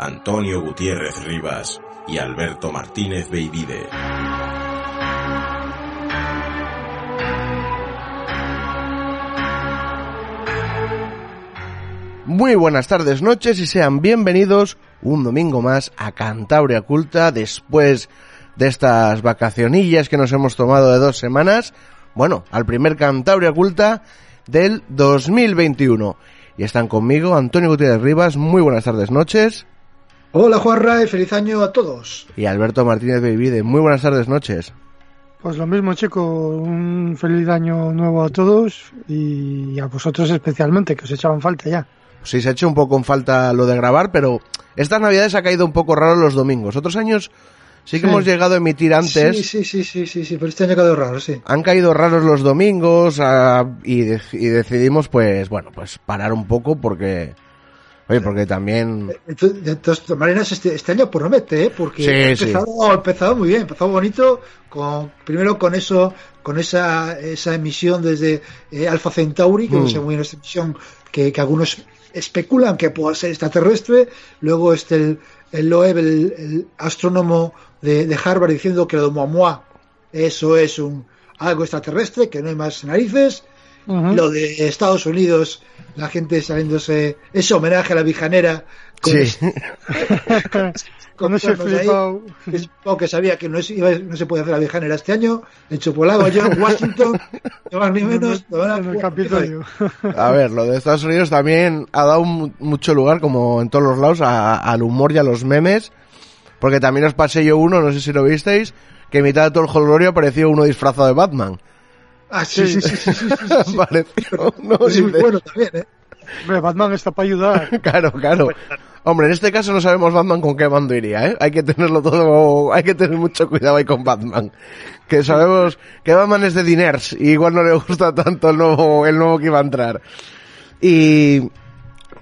Antonio Gutiérrez Rivas y Alberto Martínez Beivide. Muy buenas tardes, noches y sean bienvenidos un domingo más a Cantabria Oculta después de estas vacacionillas que nos hemos tomado de dos semanas. Bueno, al primer Cantabria Oculta del 2021. Y están conmigo Antonio Gutiérrez Rivas. Muy buenas tardes, noches. Hola Juan y feliz año a todos. Y Alberto Martínez Beivide. Muy buenas tardes, noches. Pues lo mismo, chico. Un feliz año nuevo a todos y a vosotros especialmente, que os echaban falta ya. Sí, se ha hecho un poco en falta lo de grabar, pero estas navidades ha caído un poco raro los domingos. Otros años sí que Sí. hemos llegado a emitir antes. Sí, sí, sí, sí, sí, sí, pero este año ha quedado raro, sí. Han caído raros los domingos ah, y, de- y decidimos, pues, bueno, pues parar un poco porque, oye, porque también, Entonces, de todas maneras, este, este año promete, ¿eh? Porque Sí, ha, sí. empezado, ha empezado muy bien, ha empezado bonito, con, primero con eso, con esa, esa emisión desde eh, Alpha Centauri, que Mm. no sé muy bien esta emisión que, que algunos especulan que pueda ser extraterrestre, luego este el, el Loeb, el, el astrónomo de, de Harvard, diciendo que lo de Oumuamua, eso es un algo extraterrestre, que no hay más narices, Lo de Estados Unidos, la gente saliéndose ese homenaje a la vijanera con, sí, ese- Con ese flipado. que sabía que no, es- iba- no se puede hacer la vijanera este año, en Chopolago, allá en Washington, ni más ni menos, van a- en el Capitolio. a ver, lo de Estados Unidos también ha dado mu- mucho lugar, como en todos los lados, a- al humor y a los memes, porque también os pasé yo uno, no sé si lo visteis, que en mitad de todo el jolgorio apareció uno disfrazado de Batman. Ah, sí, sí, sí. sí, sí, bueno también, ¿eh? Hombre, Batman está para ayudar. claro, claro. Hombre, en este caso no sabemos Batman con qué bando iría, ¿eh? Hay que tenerlo todo, hay que tener mucho cuidado ahí con Batman. Que sabemos que Batman es de diners y igual no le gusta tanto el nuevo, el nuevo que iba a entrar. Y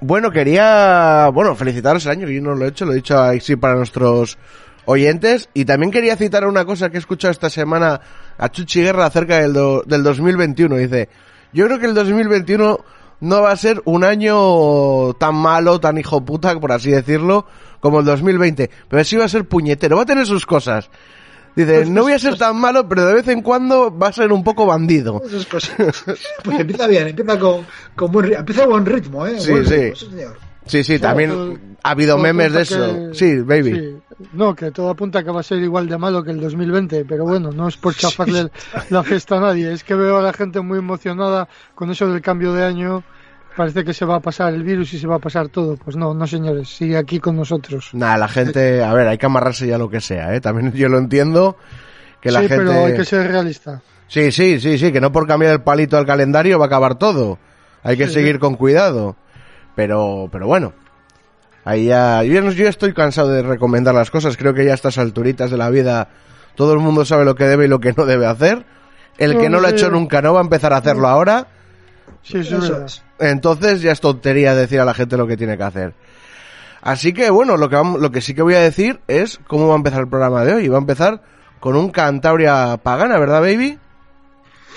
bueno, quería, bueno, felicitaros el año, que yo no lo he hecho, lo he dicho así para nuestros oyentes. Y también quería citar una cosa que he escuchado esta semana a Chuchi Guerra acerca del, do- del 2021. Dice, yo creo que el 2021 no va a ser un año tan malo, tan hijo puta, por así decirlo, como el 2020. Pero sí va a ser puñetero, va a tener sus cosas. Dice, no voy a ser tan malo, pero de vez en cuando va a ser un poco bandido. Esas cosas. Pues empieza bien, empieza con, con buen ritmo, empieza buen ritmo, ¿eh? Sí, Buen sí. señor. Sí, sí, también ha habido memes de eso. que- Sí, baby. Sí. No, que todo apunta que va a ser igual de malo que el 2020, pero bueno, no es por chafarle la fiesta a nadie, es que veo a la gente muy emocionada con eso del cambio de año, parece que se va a pasar el virus y se va a pasar todo, pues no, no señores, sigue aquí con nosotros. Nada, la gente, a ver, hay que amarrarse ya lo que sea, ¿eh? También yo lo entiendo, que la sí, gente... pero hay que ser realista. Sí, sí, sí, sí, que no por cambiar el palito al calendario va a acabar todo. Hay que Sí, seguir sí. con cuidado. Pero, pero bueno. Ahí ya, yo, ya estoy cansado de recomendar las cosas. Creo que ya a estas alturitas de la vida todo el mundo sabe lo que debe y lo que no debe hacer. El que no lo ha hecho nunca no va a empezar a hacerlo ahora. Sí. Entonces ya es tontería decir a la gente lo que tiene que hacer. Así que bueno, lo que, vamos- lo que sí que voy a decir es cómo va a empezar el programa de hoy. Va a empezar con un Cantabria pagana, ¿verdad, baby?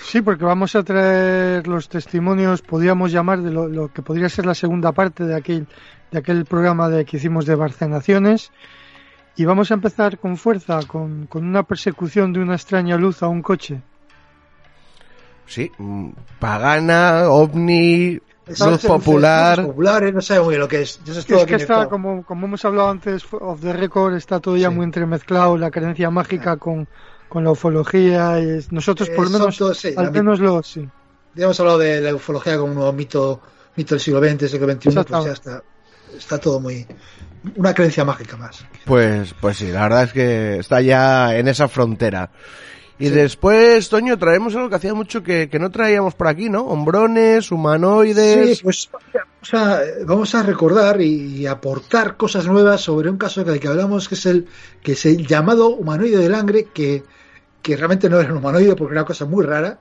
Sí, porque vamos a traer los testimonios, podríamos llamar de lo, lo que podría ser la segunda parte de aquel, de aquel programa de, que hicimos de Barcenaciones. Y vamos a empezar con fuerza, con, con una persecución de una extraña luz a un coche. sí, mm, pagana, ovni, Exacto, luz popular. luz popular, eh, no sé muy bien lo que es. Yo Es que está, como, como hemos hablado antes, of the record, está todo ya Sí. muy entremezclado, la creencia mágica con, con la ufología. y nosotros, por lo menos, todos, sí, la al menos lo, sí. Ya hemos hablado de la ufología como un nuevo mito, mito del siglo XX, siglo XXI, pues ya Exactamente. está, está todo muy... Una creencia mágica más. Pues, pues sí, la verdad es que está ya en esa frontera. Y después, Toño, traemos algo que hacía mucho que, que no traíamos por aquí, ¿no? Hombrones, humanoides. Sí, pues vamos a, vamos a recordar y, y aportar cosas nuevas sobre un caso del que hablamos, que es el que es el llamado humanoide del Langre, que, que realmente no era un humanoide porque era una cosa muy rara,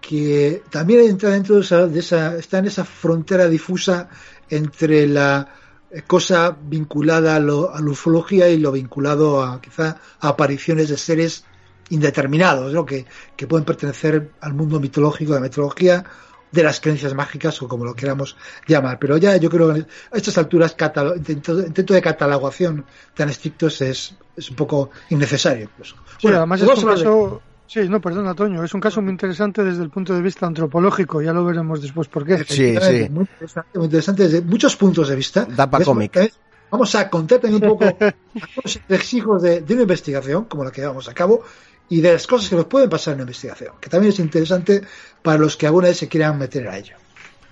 que también entra dentro de esa, de esa está en esa frontera difusa entre la eh, cosa vinculada a, la ufología y lo vinculado a quizá apariciones de seres indeterminados, ¿no? que, que pueden pertenecer al mundo mitológico, de la mitología, de las creencias mágicas o como lo queramos llamar. Pero ya yo creo que a estas alturas catalo- intento, intento de catalogación tan estrictos es, es un poco innecesario. incluso. Sí, Bueno, además pues es un de- caso... Sí, no, perdona, Toño, es un caso muy interesante desde el punto de vista antropológico, ya lo veremos después por qué. Sí, sí. Muy interesante, muy interesante desde muchos puntos de vista. Da pa' Es- cómic. es- Vamos a contar también un poco los entresijos de, de una investigación, como la que llevamos a cabo, y de las cosas que nos pueden pasar en una investigación, que también es interesante para los que alguna vez se quieran meter a ello.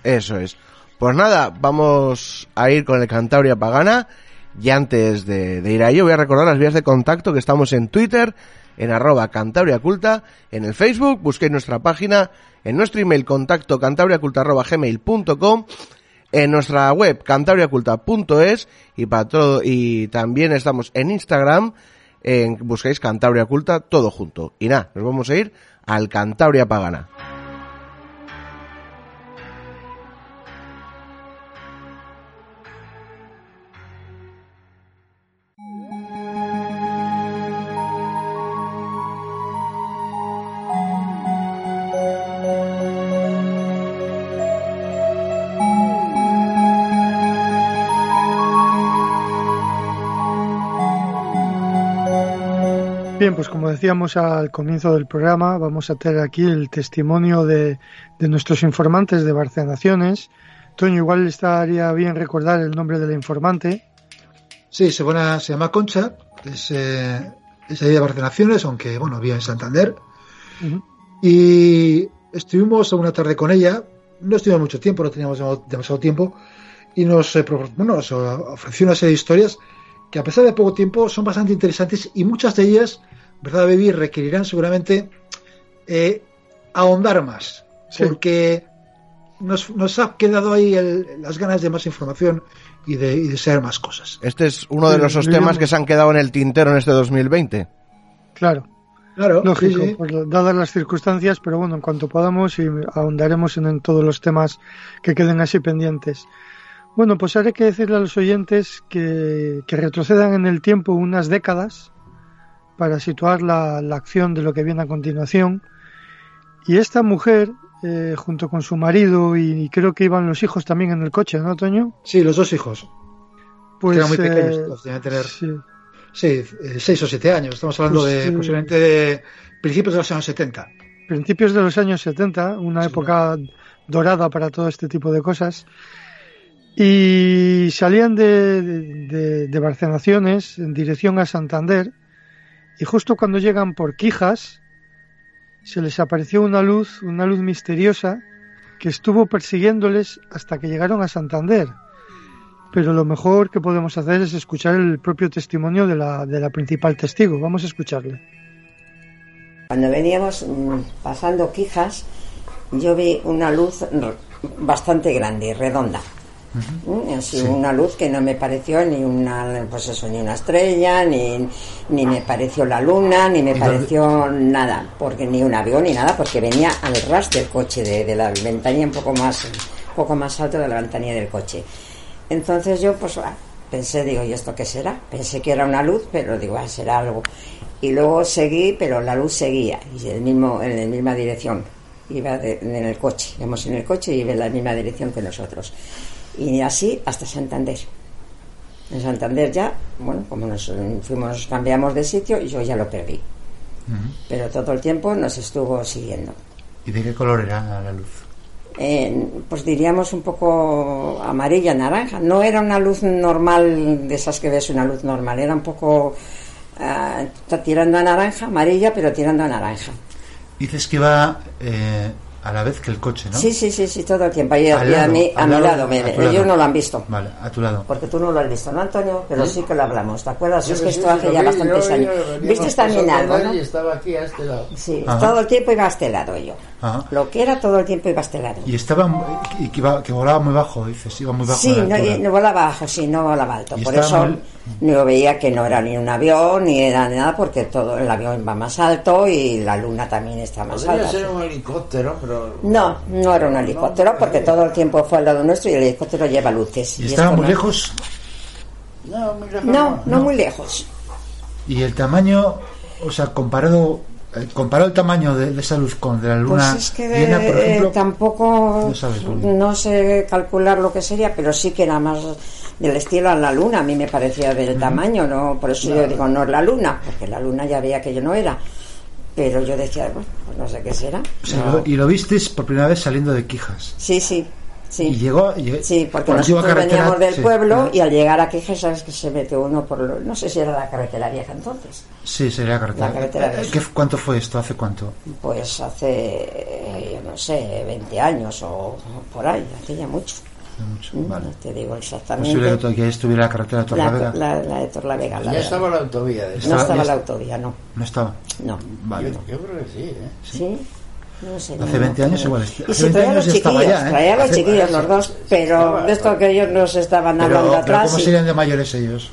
Eso es. Pues nada, vamos a ir con el Cantabria Pagana. Y antes de, ir a ello, voy a recordar las vías de contacto que estamos en Twitter, en arroba Cantabria Culta, en el Facebook, busquéis nuestra página, en nuestro email contacto cantabriaculta arroba gmail.com, en nuestra web cantabriaculta.es y para todo, y también estamos en Instagram, en, busquéis Cantabria Culta todo junto. Y nada, nos vamos a ir al Cantabria Pagana. Bien, pues como decíamos al comienzo del programa, vamos a tener aquí el testimonio de, de nuestros informantes de Barcenaciones. Toño, igual estaría bien recordar el nombre de la informante. Sí, se, buena- se llama Concha, es, eh, es ahí de Barcenaciones, aunque bueno, vive en Santander. Ujú. Y estuvimos una tarde con ella, no estuvimos mucho tiempo, no teníamos demasiado tiempo, y nos, eh, bueno, nos ofreció una serie de historias que a pesar de poco tiempo son bastante interesantes y muchas de ellas, ¿verdad, Baby? Requerirán seguramente eh, ahondar más, Sí. porque nos, nos ha quedado ahí el- las ganas de más información y de, y de saber más cosas. Este es uno de Sí, esos lo temas que se han quedado en el tintero en este 2020. Claro, Claro, lógico, sí, sí. pues, dadas las circunstancias, pero bueno, en cuanto podamos y ahondaremos en, en todos los temas que queden así pendientes. Bueno, pues haré que decirle a los oyentes que, que retrocedan en el tiempo unas décadas para situar la, la acción de lo que viene a continuación. Y esta mujer, eh, junto con su marido y, y creo que iban los hijos también en el coche, ¿no, Toño? Sí, los dos hijos. Pues eran muy pequeños, eh, debían tener sí. Sí, eh, seis o siete años. Estamos hablando Pues, de posiblemente de principios de los años 70. principios de los años 70, una Sí. época dorada para todo este tipo de cosas. Y salían de, de, de en dirección a Santander y justo cuando llegan por Quijas se les apareció una luz, una luz misteriosa que estuvo persiguiéndoles hasta que llegaron a Santander. Pero lo mejor que podemos hacer es escuchar el propio testimonio de la, de la principal testigo. Vamos a escucharle. Cuando veníamos mm, pasando Quijas, yo vi una luz bastante grande, redonda. Mm, así, Una luz que no me pareció ni una, pues eso, ni una estrella, ni, ni me pareció la luna, ni me pareció nada, porque ni un avión ni nada, porque venía al ras del coche, de, de la ventanilla un poco más, un poco más alto de la ventanilla del coche. Entonces yo pues ah, pensé, digo, ¿y esto qué será? Pensé que era una luz, pero digo, ah, será algo. Y luego seguí, pero la luz seguía, y el mismo, en la misma dirección. Iba de- en el coche, íbamos en el coche y iba en la misma dirección que nosotros. Y así hasta Santander. En Santander ya, bueno, como nos fuimos, cambiamos de sitio, yo ya lo perdí. Pero todo el tiempo nos estuvo siguiendo. ¿Y de qué color era la luz? Eh, pues diríamos un poco amarilla, naranja. No era una luz normal, de esas que ves una luz normal, era un poco está tirando a naranja, amarilla, pero tirando a naranja. Dices que va eh, a la vez que el coche, ¿no? Sí, sí, sí, sí, todo el tiempo. Y, a lado, mí, a al mi lado, lado, me- a tu lado. ellos no lo han visto. Vale, a tu lado. Porque tú no lo has visto, ¿no, Antonio? Pero sí que lo hablamos, ¿te acuerdas? Yo es sí, que sí, esto hace ya vi, bastantes años. ¿Viste también algo, no? Y estaba aquí a este lado. Sí, Ajá. todo el tiempo iba a este lado yo. Ajá. Lo que era todo el tiempo iba a este lado. Y estaba y que, iba- que volaba muy bajo, dices, iba muy bajo. Sí, no, y- no volaba bajo, sí, no volaba alto. Por eso muy- yo veía que no era ni un avión, ni era nada, porque todo el avión va más alto y la luna también está más Podría alta. ser un helicóptero, No, no era un helicóptero, porque todo el tiempo fue al lado nuestro y el helicóptero lleva luces. Y Y estaba muy no. lejos. No, muy lejos. No, no muy lejos. Y el tamaño, o sea, comparado, eh, comparado el tamaño de, de esa luz con de la luna Pues es que llena, por eh, tampoco no sabes, Luli. no sé calcular lo que sería, pero sí que era más del estilo a la luna. A mí me parecía del tamaño, no, por eso yo digo no es la luna, porque la luna ya veía que yo no era. Pero yo decía, bueno, pues no sé qué será. o sea, No. lo- y lo visteis por primera vez saliendo de Quijas. Sí, sí, sí. Y llegó. y- Sí, porque por nosotros veníamos del sí. pueblo y al llegar aquí, sabes que se mete uno por, lo- no sé si era la carretera vieja entonces, Sí, sería la carretera. La carretera Eh, vieja. ¿qué- ¿Cuánto fue esto? ¿Hace cuánto? pues hace, eh, yo no sé, 20 años o por ahí, hace ya mucho. Mucho. Mm, Vale. No te digo Posible exactamente. que todavía estuviera la carretera de La, Torlavega. la, la de Torlavega, la Ya estaba la autovía. De no Estaba- la autovía, no. No estaba. No. Vale. Yo, yo creo que sí, ¿eh? ¿Sí? No sé. Hace no, 20 no, años igual, Y si 20 traía años los chiquillos, ya, ¿eh? traía los Hace- chiquillos los dos, pero de esto que ellos nos estaban hablando Pero, pero atrás. ¿cómo y- serían de mayores ellos?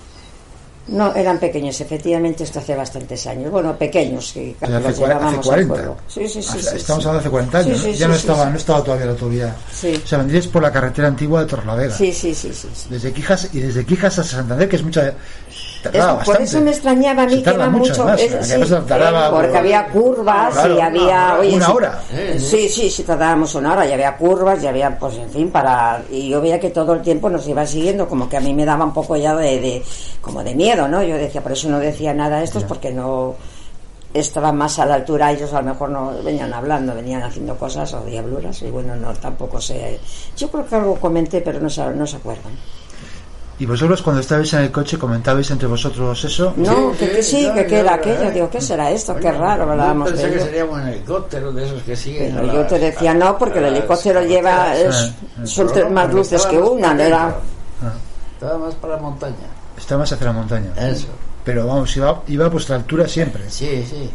No, eran pequeños, efectivamente, esto hace bastantes años. Bueno, pequeños, que O sea, hace, hace llevábamos al 40. pueblo. Sí, sí, sí. Sí, estamos hablando de hace 40 años. Ya no, estaba, no estaba todavía la autovía. Sí. O sea, vendríais por la carretera antigua de Torlavega. Sí, sí, sí, sí. sí. Desde Quijas y desde Quijas a Santander, que es mucha. Tardaba Es- por eso me extrañaba a mí que era mucho, es- sí, tardaba- porque había curvas Claro, y había. oye, una sí, hora. Sí, sí, sí, tardábamos una hora y había curvas y había, pues en fin, para. Y yo veía que todo el tiempo nos iba siguiendo, como que a mí me daba un poco ya de. de- como de miedo, ¿no? Yo decía, por eso no decía nada a estos, porque no estaban más a la altura, ellos a lo mejor no venían hablando, venían haciendo cosas o diabluras, y bueno, no, tampoco sé. Yo creo que algo comenté, pero no se, no se acuerdan. Y vosotros, cuando estabais en el coche, comentabais entre vosotros eso. No, Sí, que, que sí, que, que yo- era eh, aquello. Digo, ¿qué será esto? Qué raro, Yo hablábamos pensé de que ello. sería un helicóptero de esos que siguen. Pero a yo las- te decía no, porque el helicóptero lleva, es- son tres más luces estaba que más una, no era... Ah, Estaba más para la montaña. está más hacia la montaña. Eso. Pero vamos, iba, iba a vuestra altura siempre. Sí, sí.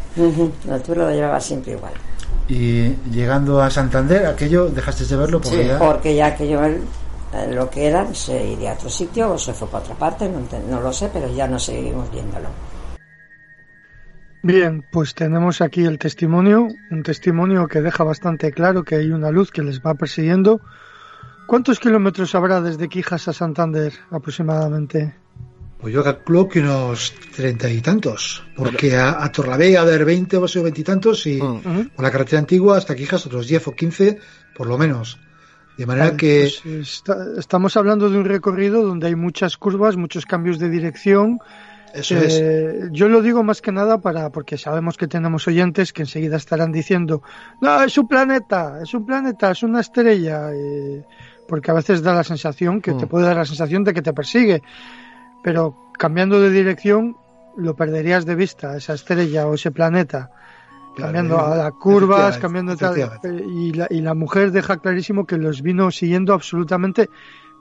La altura lo llevaba siempre igual. Y llegando a Santander, aquello dejaste de verlo porque Sí, ya. Porque ya eh, lo que era, se iría a otro sitio o se fue para otra parte, no, lo sé, pero ya no seguimos viéndolo. Bien, pues tenemos aquí el testimonio, un testimonio que deja bastante claro que hay una luz que les va persiguiendo. ¿Cuántos kilómetros habrá desde Quijas a Santander aproximadamente? Pues yo calculo que unos treinta y tantos, porque a, a Torlavega de 20 o veintitantos y Mm. Ujú. por la carretera antigua hasta Quijas otros 10 o 15 por lo menos. De manera Vale, que pues, está- estamos hablando de un recorrido donde hay muchas curvas, muchos cambios de dirección. eso es. Eh, yo lo digo más que nada para porque sabemos que tenemos oyentes que enseguida estarán diciendo, no, es un planeta, es un planeta, es una estrella, eh, porque a veces da la sensación que te Mm. puede dar la sensación de que te persigue, pero cambiando de dirección lo perderías de vista, esa estrella o ese planeta. Cambiando Claro, a las curvas, cambiando tal. eh, Y la, y la mujer deja clarísimo que los vino siguiendo absolutamente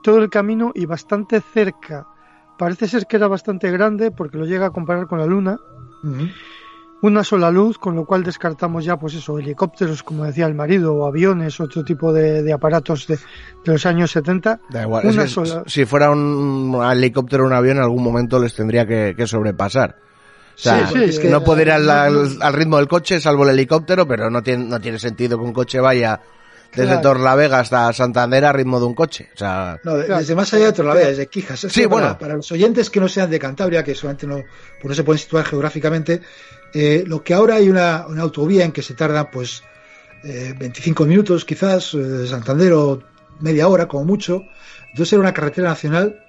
todo el camino y bastante cerca. Parece ser que era bastante grande porque lo llega a comparar con la luna. Una sola luz, con lo cual descartamos ya, pues eso, helicópteros, como decía el marido, o aviones, otro tipo de, de aparatos de, de los años 70. Da igual, Una sola. si fuera un helicóptero o un avión, en algún momento les tendría que, que sobrepasar. O sea, Sí, sí, es que no puede ir al, no, al- al ritmo del coche, salvo el helicóptero, pero no tiene, no tiene sentido que un coche vaya desde Claro. Torlavega hasta Santander a ritmo de un coche. O sea, No, Claro. desde más allá de Torlavega, desde Quijas. Es Sí, para, bueno. para los oyentes que no sean de Cantabria, que solamente no, pues no se pueden situar geográficamente, eh, lo que ahora hay una, una autovía en que se tarda pues eh, 25 minutos quizás, eh, de Santander o media hora como mucho. Entonces era una carretera nacional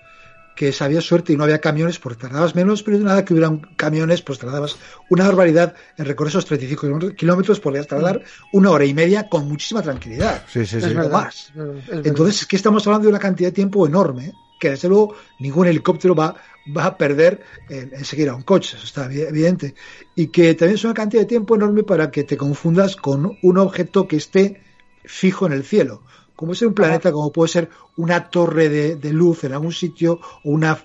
que sabía suerte y no había camiones, pues tardabas menos, pero nada que hubieran camiones, pues tardabas una barbaridad en recorrer esos 35 kilómetros, podías tardar una hora y media con muchísima tranquilidad. Sí, sí, sí. más. es verdad. Entonces, es que estamos hablando de una cantidad de tiempo enorme, que desde luego ningún helicóptero va, va a perder en, en seguir a un coche, eso está evi- evidente. Y que también es una cantidad de tiempo enorme para que te confundas con un objeto que esté fijo en el cielo. Como es un planeta, como puede ser una torre de, de luz en algún sitio, o una,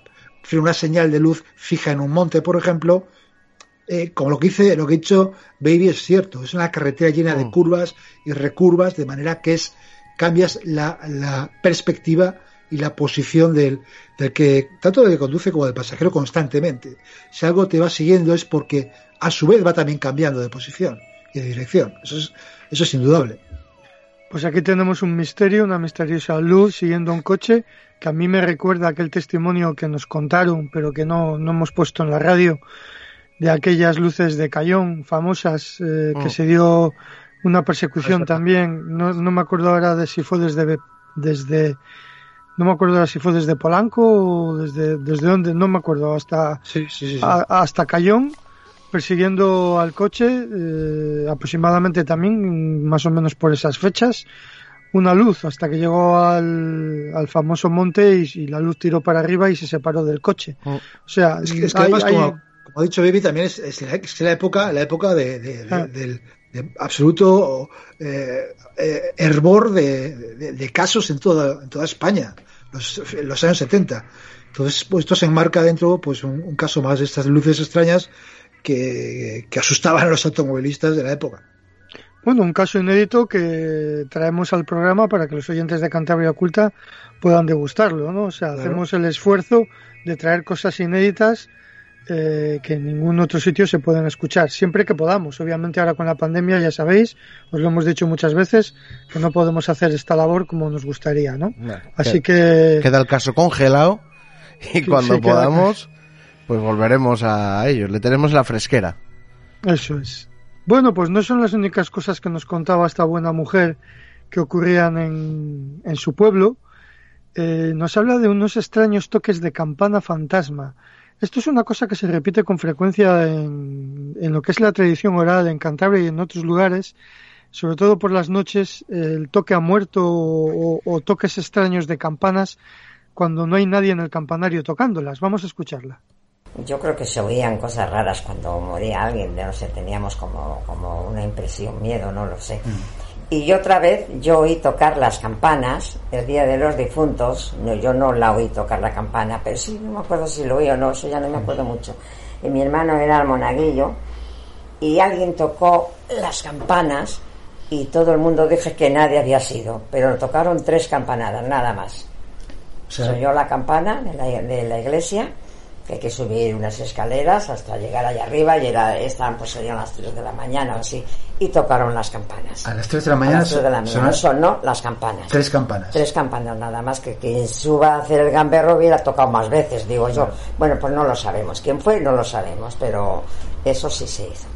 una señal de luz fija en un monte, por ejemplo, eh, como lo que dice, lo que ha dicho Baby es cierto, es una carretera llena de Mm. curvas y recurvas, de manera que es cambias la, la perspectiva y la posición del, del que, tanto del que conduce como del pasajero constantemente. Si algo te va siguiendo es porque a su vez va también cambiando de posición y de dirección. Eso es, eso es indudable. Pues aquí tenemos un misterio, una misteriosa luz siguiendo un coche que a mí me recuerda aquel testimonio que nos contaron, pero que no, no hemos puesto en la radio, de aquellas luces de Cayón famosas eh, que Mm. se dio una persecución también. No, no me acuerdo ahora de si fue desde desde no me acuerdo ahora si fue desde Polanco o desde desde dónde, no me acuerdo hasta Sí, sí, sí. a- hasta Cayón persiguiendo al coche eh, aproximadamente también más o menos por esas fechas una luz hasta que llegó al, al famoso monte y, y la luz tiró para arriba y se separó del coche Mm. o sea Es que, es que hay- además, hay- como, como ha dicho Baby, también es, es la, es la época, la época de, de- de- Ah. del de absoluto eh, eh, hervor de, de- de casos en toda, en toda España, los, los años 70. Entonces, pues esto se enmarca dentro pues un, un caso más de estas luces extrañas que, que asustaban a los automovilistas de la época. Bueno, un caso inédito que traemos al programa para que los oyentes de Cantabria Oculta puedan degustarlo, ¿no? O sea, Claro. hacemos el esfuerzo de traer cosas inéditas eh, que en ningún otro sitio se pueden escuchar, siempre que podamos. Obviamente ahora con la pandemia, ya sabéis, os lo hemos dicho muchas veces, que no podemos hacer esta labor como nos gustaría, ¿no? Así que... Queda el caso congelado y cuando sí, queda- podamos, pues volveremos a ellos. Le tenemos la fresquera. Eso es. Bueno, pues no son las únicas cosas que nos contaba esta buena mujer que ocurrían en, en su pueblo. Eh, nos habla de unos extraños toques de campana fantasma. Esto es una cosa que se repite con frecuencia en, en lo que es la tradición oral en Cantabria y en otros lugares, sobre todo por las noches, el toque a muerto o, o toques extraños de campanas cuando no hay nadie en el campanario tocándolas. Vamos a escucharla. Yo creo que se oían cosas raras cuando moría alguien, no sé, teníamos como, como una impresión, miedo, no lo sé. Y otra vez yo oí tocar las campanas el día de los difuntos, no, yo no la oí tocar la campana, pero sí, no me acuerdo si lo oí o no, eso ya no me acuerdo mucho. Y mi hermano era el monaguillo y alguien tocó las campanas y todo el mundo dije que nadie había sido, pero tocaron tres campanadas, nada más. O sea, Se oyó la campana de la, de la iglesia, que hay que subir unas escaleras hasta llegar allá arriba y era, estaban pues serían las 3 de la mañana o así, y tocaron las campanas. a las 3 de la A mañana las 3 de la mañana sonó las campanas. tres campanas. Tres campanas nada más, que quien suba a hacer el gamberro hubiera tocado más veces, digo yo. Bueno, pues no lo sabemos. ¿Quién fue? No lo sabemos, pero eso sí se hizo.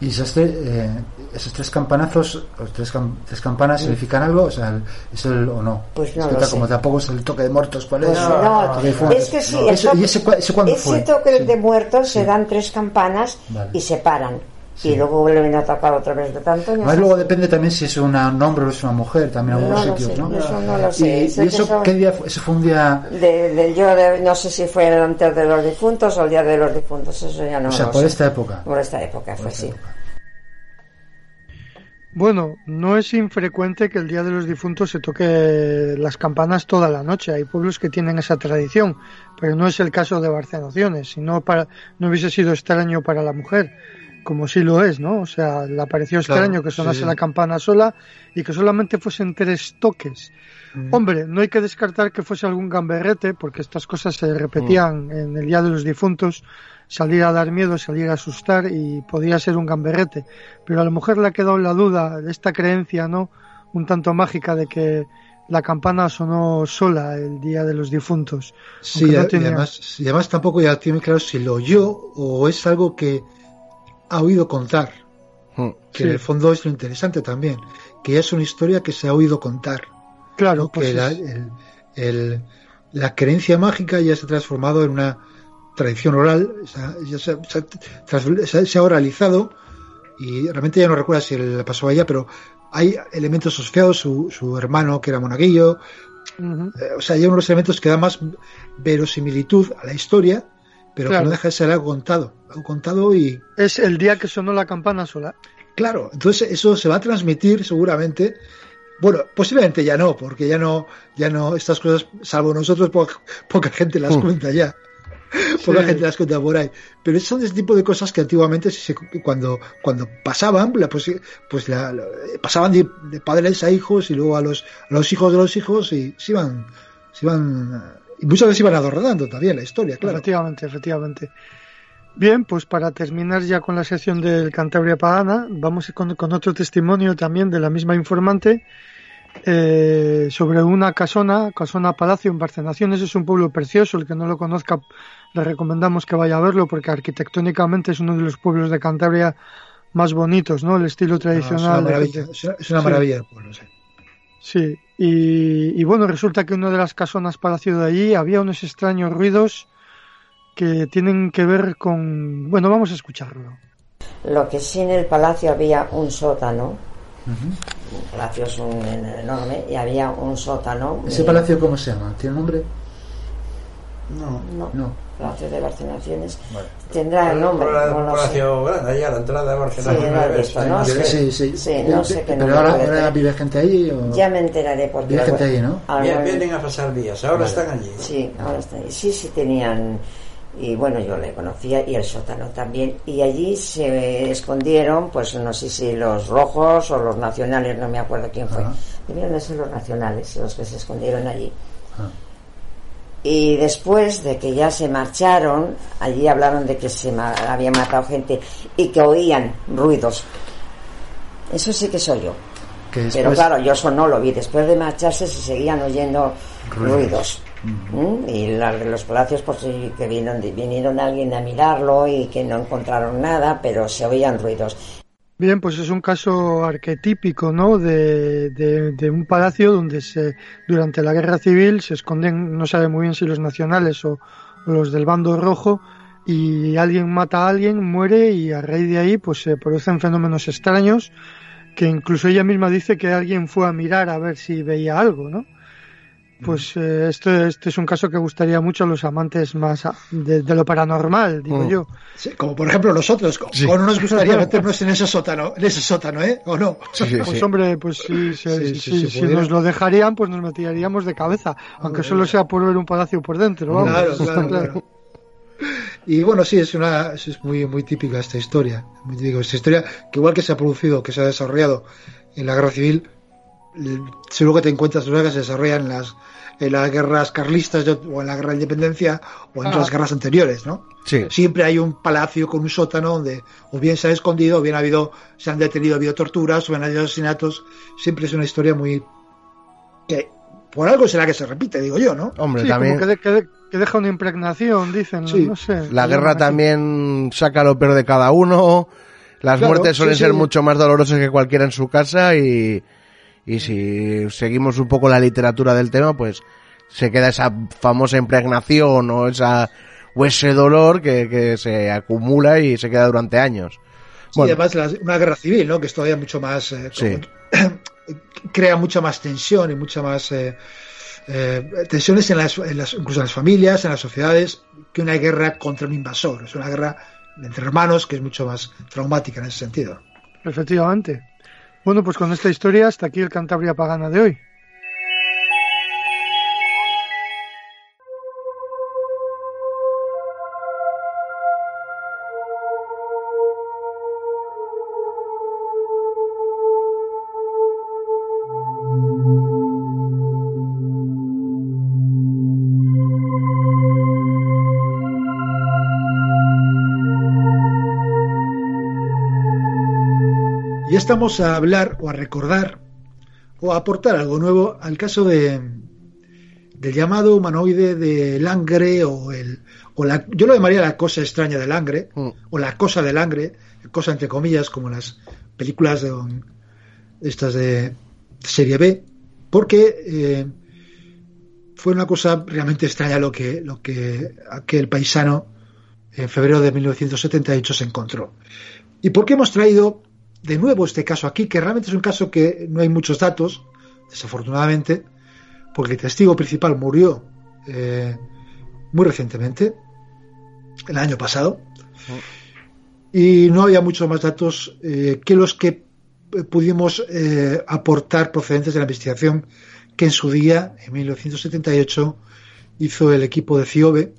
Y esos, tres, eh, esos tres campanazos, los tres, cam- tres campanas, ¿significan algo? O sea, ¿es el o no? Pues no Es que lo tal sé. como tampoco es el toque de muertos, ¿cuál Pues es? no, Toque de difuntos. es que sí, No. Ese- toque- ¿Y ese, ese cuándo ese fue? toque Sí. de muertos se dan tres campanas Vale. y se paran. Sí. Y luego vuelven a tocar otra vez de tanto. Además, luego depende también si es un hombre o es una mujer, también en No algunos sitios, sé, ¿no? eso no lo sé. ¿Y, Sé y que eso son- qué día fue? Eso fue un día... De, de- yo de- no sé si fue antes de los difuntos o el día de los difuntos, eso ya no o sea, lo por sé. esta época. Por esta época fue, Por esta sí. época. Bueno, no es infrecuente que el Día de los Difuntos se toque las campanas toda la noche. Hay pueblos que tienen esa tradición, pero no es el caso de Barcenaciones. Si no, para, no hubiese sido extraño para la mujer, como sí lo es, ¿no? O sea, le pareció Claro, extraño que sonase sí. la campana sola y que solamente fuesen tres toques. Mm. Hombre, no hay que descartar que fuese algún gamberrete, porque estas cosas se repetían en el Día de los Difuntos, salir a dar miedo, salir a asustar y podía ser un gamberrete. Pero a la mujer le ha quedado la duda, esta creencia, ¿no? Un tanto mágica de que la campana sonó sola el Día de los Difuntos. Sí, y además, y además tampoco ya tiene claro si lo oyó o es algo que ha oído contar, Mm. que Sí. en el fondo es lo interesante también, que ya es una historia que se ha oído contar, Claro, ¿no? pues que la- el, el- la creencia mágica ya se ha transformado en una tradición oral, o sea, ya se, se ha tras- se ha- se ha oralizado y realmente ya no recuerdo si le pasó a ella, pero hay elementos asociados, su, su hermano que era monaguillo, Ujú. eh, o sea, hay unos elementos que dan más verosimilitud a la historia, pero Claro. que no deja de ser algo contado, algo contado y Es el día que sonó la campana sola. claro, entonces eso se va a transmitir seguramente. Bueno, posiblemente ya no, porque ya no, ya no, estas cosas, salvo nosotros, poca, poca gente las cuenta ya. Poca Sí. gente las cuenta por ahí. Pero son ese tipo de cosas que antiguamente, si se- cuando, cuando pasaban, pues la, la- pasaban de, de padres a hijos y luego a los, a los hijos de los hijos y se iban, se iban, y muchas veces iban adornando también la historia, claro. Efectivamente, efectivamente. Bien, pues para terminar ya con la sección del Cantabria Pagana, vamos con, con otro testimonio también de la misma informante eh, sobre una casona, Casona Palacio en Barcenaciones. Es un pueblo precioso, el que no lo conozca le recomendamos que vaya a verlo porque arquitectónicamente es uno de los pueblos de Cantabria más bonitos, ¿no? El estilo Ah, es una tradicional. de gente- es una, Sí. maravilla el pueblo, sí. Sí, y, y bueno, resulta que en una de las casonas palacio de allí había unos extraños ruidos que tienen que ver con... Bueno, vamos a escucharlo. Lo que sí en el palacio había un sótano. El palacio es un enorme y había un sótano. ¿Ese palacio cómo se llama? ¿Tiene nombre? No. No, No. Palacio de Barcenaciones. Bueno. Tendrá el nombre, Era no palacio grande, allá a la entrada de Barcelona. Sí, ¿no? Sí. sí, sí. Sí, no sé qué Pero ahora, ahora vive gente allí o... Ya me enteraré porque... Vive gente allí, ¿no? Bien- Vienen a pasar días, ahora están allí. Sí, ahora están allí. Sí, sí tenían... Y bueno, yo le conocía y el sótano también. Y allí se escondieron, pues no sé si los rojos o los nacionales, no me acuerdo quién fue. Debieron de ser los nacionales los que se escondieron allí. Ah. Y después de que ya se marcharon, allí hablaron de que se ma- había matado gente y que oían ruidos. Eso sí que soy yo. Que Pero claro, yo eso no lo vi. Después de marcharse se seguían oyendo Ruidos. ruidos. ¿Mm? Y la- los palacios, pues sí, que vinieron, vinieron alguien a mirarlo y que no encontraron nada, pero se oían ruidos. Bien, pues es un caso arquetípico, ¿no? De, de, de un palacio donde se, durante la guerra civil se esconden, no sabe muy bien si los nacionales o, los del bando rojo, y alguien mata a alguien, muere y a raíz de ahí pues se producen fenómenos extraños que incluso ella misma dice que alguien fue a mirar a ver si veía algo, ¿no? Pues eh, este, este es un caso que gustaría mucho a los amantes más a- de, de lo paranormal, digo Mm. yo. Sí, como por ejemplo nosotros, co- Sí. ¿o no nos gustaría meternos en ese sótano, en ese sótano, ¿eh? ¿O no? Sí, Pues sí. hombre, pues sí, sí, Sí, sí, sí, sí, sí, si nos lo dejarían, pues nos meteríamos de cabeza, aunque solo sea por ver un palacio por dentro, vamos. Claro, claro, claro. Y bueno, sí, es una es muy muy típica esta historia, muy típica esta historia que igual que se ha producido, que se ha desarrollado en la guerra civil, seguro que te encuentras que se desarrollan en las en las guerras carlistas o en la guerra de independencia o en Ah. otras guerras anteriores, ¿no? Sí. Siempre hay un palacio con un sótano donde o bien se ha escondido, o bien ha habido, se han detenido, ha habido torturas, o bien ha habido asesinatos. Siempre es una historia muy que por algo será que se repite, digo yo, ¿no? Hombre, Sí, también como que, de- que de- que deja una impregnación, dicen, Sí. no sé. la guerra también saca lo peor de cada uno. Las Claro, muertes suelen sí, ser mucho más dolorosas que cualquiera en su casa y, y si seguimos un poco la literatura del tema, pues se queda esa famosa impregnación o esa o ese dolor que, que se acumula y se queda durante años. Sí, Bueno, además la- una guerra civil, ¿no? Que es todavía mucho más... eh, Sí. como- crea mucha más tensión y mucha más... eh, eh, tensiones en las, en las- incluso en las familias, en las sociedades, que una guerra contra un invasor. Es una guerra entre hermanos que es mucho más traumática en ese sentido. Efectivamente. Bueno, pues con esta historia hasta aquí el Cantabria Pagana de hoy. Estamos a hablar o a recordar o a aportar algo nuevo al caso de del llamado humanoide de Langre o el o la yo lo llamaría la cosa extraña de Langre Mm. o la cosa de Langre, cosa entre comillas como las películas de estas de serie B, porque eh, fue una cosa realmente extraña lo que, lo que aquel paisano en febrero de 1978 se encontró. ¿Y por qué hemos traído de nuevo este caso aquí? Que realmente es un caso que no hay muchos datos, desafortunadamente, porque el testigo principal murió eh, muy recientemente, el año pasado, y no había muchos más datos eh, que los que pudimos eh, aportar procedentes de la investigación que en su día, en 1978, hizo el equipo de CIOBE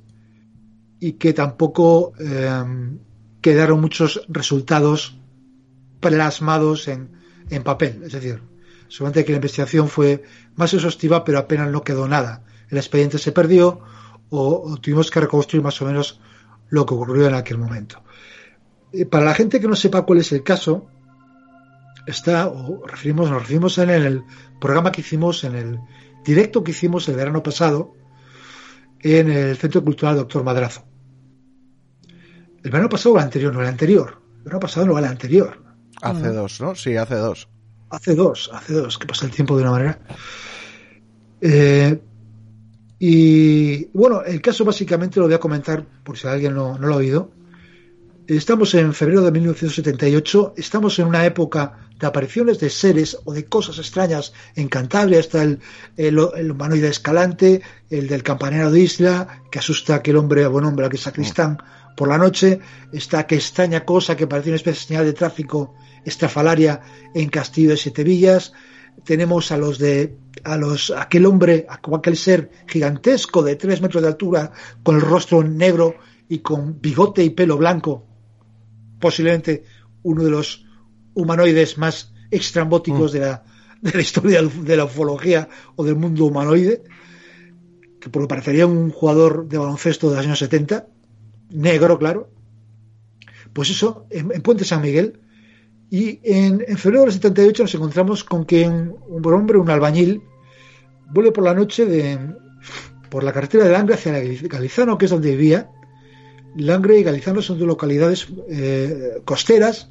y que tampoco quedaron muchos resultados plasmados en, en papel. Es decir, solamente que la investigación fue más exhaustiva, pero apenas no quedó nada. El expediente se perdió o, tuvimos que reconstruir más o menos lo que ocurrió en aquel momento. Eh, para la gente que no sepa cuál es el caso, está, o referimos, nos referimos en el programa que hicimos, en el directo que hicimos el verano pasado, en el Centro Cultural Doctor Madrazo. El verano pasado o el anterior, no el anterior. El verano pasado no el anterior. Hace dos, ¿no? Sí, hace dos. Hace dos, hace dos, que pasa el tiempo de una manera. Eh, y bueno, el caso básicamente lo voy a comentar por si alguien no, no lo ha oído. Estamos en febrero de 1978, estamos en una época de apariciones de seres o de cosas extrañas en Cantabria. Está el, el, el humanoide escalante, el del campanero de Isla, que asusta a aquel hombre, a buen hombre, aquel sacristán por la noche. Está aquella extraña cosa que parece una especie de señal de tráfico estrafalaria en Castillo de Siete Villas. Tenemos a los de a los aquel hombre, aquel ser gigantesco de tres metros de altura, con el rostro negro y con bigote y pelo blanco, posiblemente uno de los humanoides más extrambóticos mm. de, la, de la historia de la ufología o del mundo humanoide, que por lo parecería un jugador de baloncesto de los años 70, negro, claro. Pues eso, en, en Puente San Miguel. Y en, febrero del 78 nos encontramos con que un, un hombre, un albañil, vuelve por la noche de, por la carretera de Langre hacia Galizano, que es donde vivía. Langre y Galizano son dos localidades eh, costeras.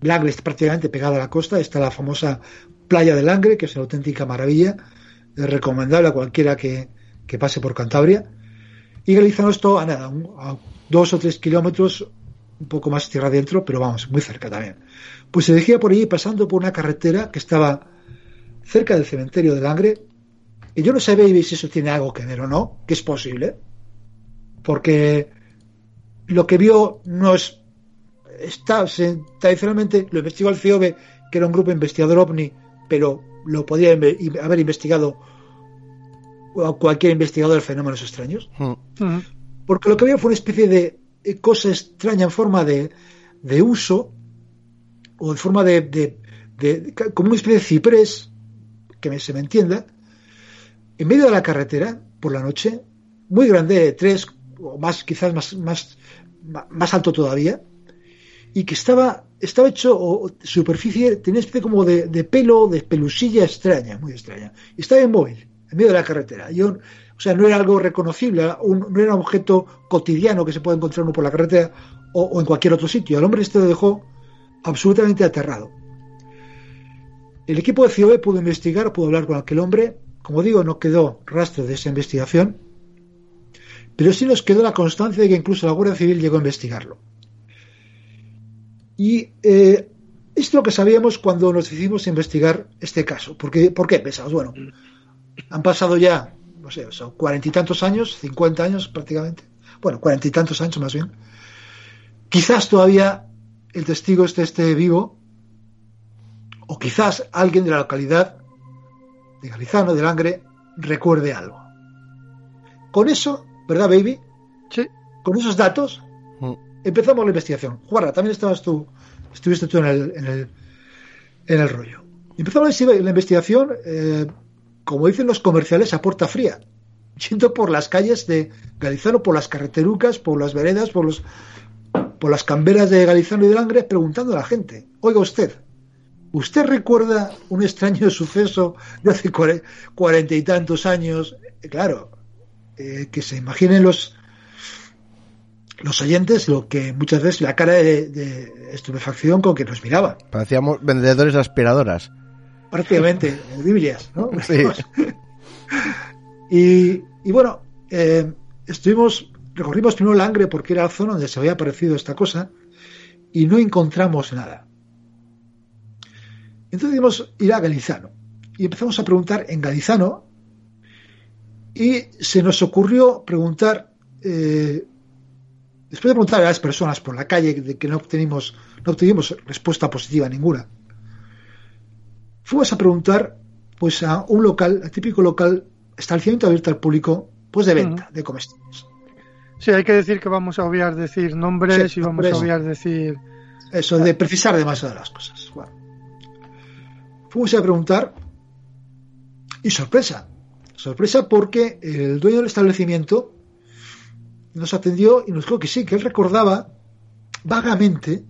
Langre está prácticamente pegada a la costa. Está la famosa playa de Langre, que es una auténtica maravilla. Es recomendable a cualquiera que, que pase por Cantabria. Y Galizano esto a nada, a dos o tres kilómetros, un poco más tierra adentro, pero vamos, muy cerca también. Pues se dirigía por allí pasando por una carretera que estaba cerca del cementerio de Langre. Y yo no sabía si eso tiene algo que ver o no, que es posible. Porque lo que vio no es. Está, se, tradicionalmente lo investigó el CIOBE, que era un grupo investigador ovni, pero lo podía haber investigado cualquier investigador de fenómenos extraños. Hmm. Mm. Porque lo que vio fue una especie de cosa extraña en forma de, de uso, o en forma de, de, como una especie de ciprés, que me, se me entienda, en medio de la carretera, por la noche, muy grande, tres o más, quizás más, más, más alto todavía, y que estaba, estaba hecho, o superficie, tenía especie como de, pelo, de pelusilla extraña, muy extraña, y estaba inmóvil, en medio de la carretera. Yo, o sea, no era algo reconocible, no era un objeto cotidiano que se puede encontrar uno por la carretera o, o en cualquier otro sitio. El hombre este lo dejó absolutamente aterrado. El equipo de CIOB pudo investigar, pudo hablar con aquel hombre. Como digo, no quedó rastro de esa investigación, pero sí nos quedó la constancia de que incluso la Guardia Civil llegó a investigarlo. Y eh, esto es lo que sabíamos cuando nos decidimos a investigar este caso. Porque, ¿Por qué? Pensamos, bueno, han pasado ya, no sé, son cuarenta y tantos años, cincuenta años prácticamente, bueno, cuarenta y tantos años más bien. Quizás todavía el testigo esté, esté vivo, o quizás alguien de la localidad de Galizano, de Langre, recuerde algo. Con eso, ¿verdad, baby? Sí. Con esos datos, Mm. empezamos la investigación. Juana, también estabas tú, estuviste tú en el, en el, en el rollo. Empezamos la investigación, eh, como dicen los comerciales, a puerta fría, yendo por las calles de Galizano, por las carreterucas, por las veredas, por los por las camberas de Galizano y de Langre, preguntando a la gente, oiga usted, ¿usted recuerda un extraño suceso de hace cuarenta y tantos años? Eh, claro, eh, que se imaginen los los oyentes lo que muchas veces la cara de, de estupefacción con que nos miraban. Parecíamos vendedores de aspiradoras. Prácticamente, Biblias, ¿no? Sí. Y, y bueno, eh, estuvimos, recorrimos primero Langre porque era la zona donde se había aparecido esta cosa y no encontramos nada. Entonces decidimos ir a Galizano y empezamos a preguntar en Galizano y se nos ocurrió preguntar, eh, después de preguntar a las personas por la calle de que no obtenimos, no obtuvimos respuesta positiva ninguna, fuimos a preguntar pues a un local, el típico local, establecimiento abierto al público, pues de venta, de comestibles. Sí, hay que decir que vamos a obviar decir nombres Sí, y vamos a obviar decir... Eso de precisar demasiado las cosas. Bueno. Fuimos a preguntar y sorpresa. Sorpresa porque el dueño del establecimiento nos atendió y nos dijo que sí, que él recordaba vagamente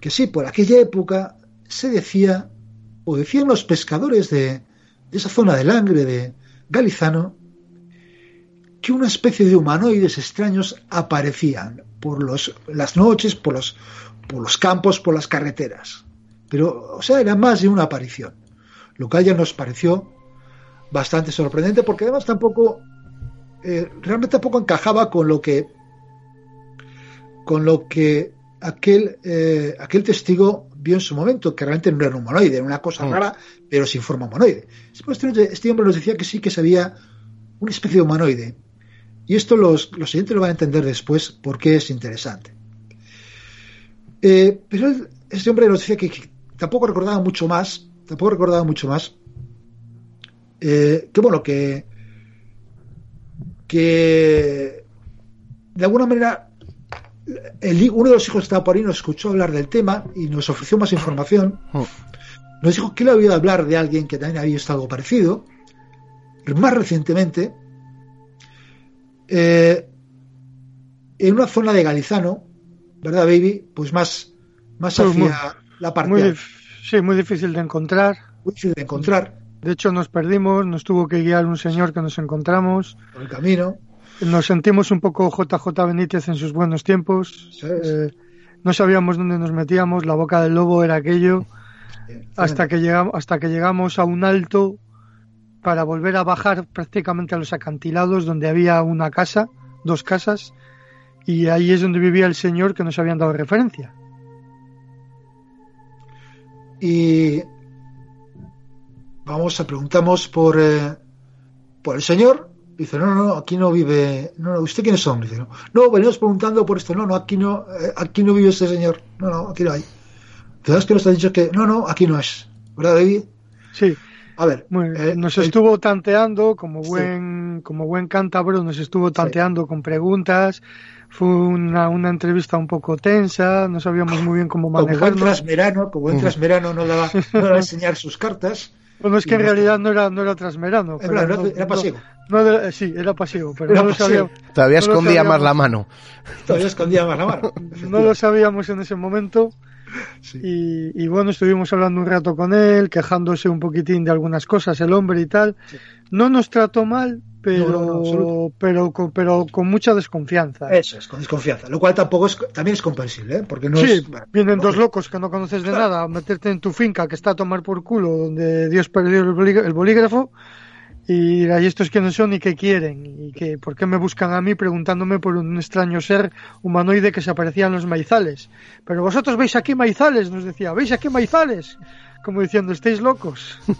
que sí, por aquella época se decía, o decían los pescadores de, de esa zona del Langre, de Galizano, que una especie de humanoides extraños aparecían por los, las noches, por los, por los campos, por las carreteras. Pero, o sea, era más de una aparición. Lo cual ya nos pareció bastante sorprendente porque además tampoco, eh, realmente tampoco encajaba con lo que, con lo que aquel, eh, aquel testigo vio en su momento, que realmente no era un humanoide, era una cosa Mm. rara, pero sin forma humanoide. Después este, este hombre nos decía que sí que sabía una especie de humanoide. Y esto los, los siguientes lo van a entender después porque es interesante. Eh, pero este hombre nos decía que, tampoco recordaba mucho más, tampoco recordaba mucho más, eh, que bueno, que, que de alguna manera uno de los hijos estaba por ahí, nos escuchó hablar del tema y nos ofreció más información. Nos dijo que le había oído hablar de alguien que también había visto algo parecido. Más recientemente, eh, en una zona de Galizano, ¿verdad, baby? Pues más, más Pues muy- hacia la parte Muy, sí, muy difícil de encontrar. muy difícil de encontrar De hecho, nos perdimos, nos tuvo que guiar un señor que nos encontramos. por el camino. Nos sentimos un poco JJ Benítez en sus buenos tiempos. Eh, no sabíamos dónde nos metíamos, la boca del lobo era aquello. Hasta que, llegamos, hasta que llegamos a un alto para volver a bajar prácticamente a los acantilados donde había una casa, dos casas, y ahí es donde vivía el señor que nos habían dado referencia. y vamos a preguntamos por eh, por el señor. Dice no no no aquí no vive no no usted quiénes son dice no no venimos preguntando por esto. No no aquí no eh, aquí no vive este señor. No no aquí no hay entonces que nos ha dicho que no no aquí no es verdad David Sí, a ver muy- eh, nos el- estuvo tanteando como Sí. buen como buen cántabro, nos estuvo tanteando con preguntas. Fue una, una entrevista un poco tensa, no sabíamos muy bien cómo como buen manejarnos. trasmerano como buen trasmerano no daba no daba a enseñar sus cartas Bueno, es que en realidad no era, no era trasmerano. era, pero era, no- era no- pasivo no de- sí, era pasivo, pero Era no lo, sabíamos, Todavía escondía más la mano. todavía escondía más la mano no lo sabíamos en ese momento. Sí. Y, y bueno, estuvimos hablando un rato con él, quejándose un poquitín de algunas cosas, el hombre y tal. Sí. No nos trató mal, pero, No, no, no, pero, con, pero con mucha desconfianza. Eso es, con desconfianza. Lo cual tampoco es, también es comprensible, ¿eh? Porque no sí, es. vienen dos lógico. locos que no conoces de nada a meterte en tu finca que está a tomar por culo, donde Dios perdió el bolígrafo, y ahí estos quiénes son y qué quieren, y que, por qué me buscan a mí preguntándome por un extraño ser humanoide que se aparecía en los maizales. Pero vosotros veis aquí maizales, nos decía, veis aquí maizales, como diciendo, estáis locos.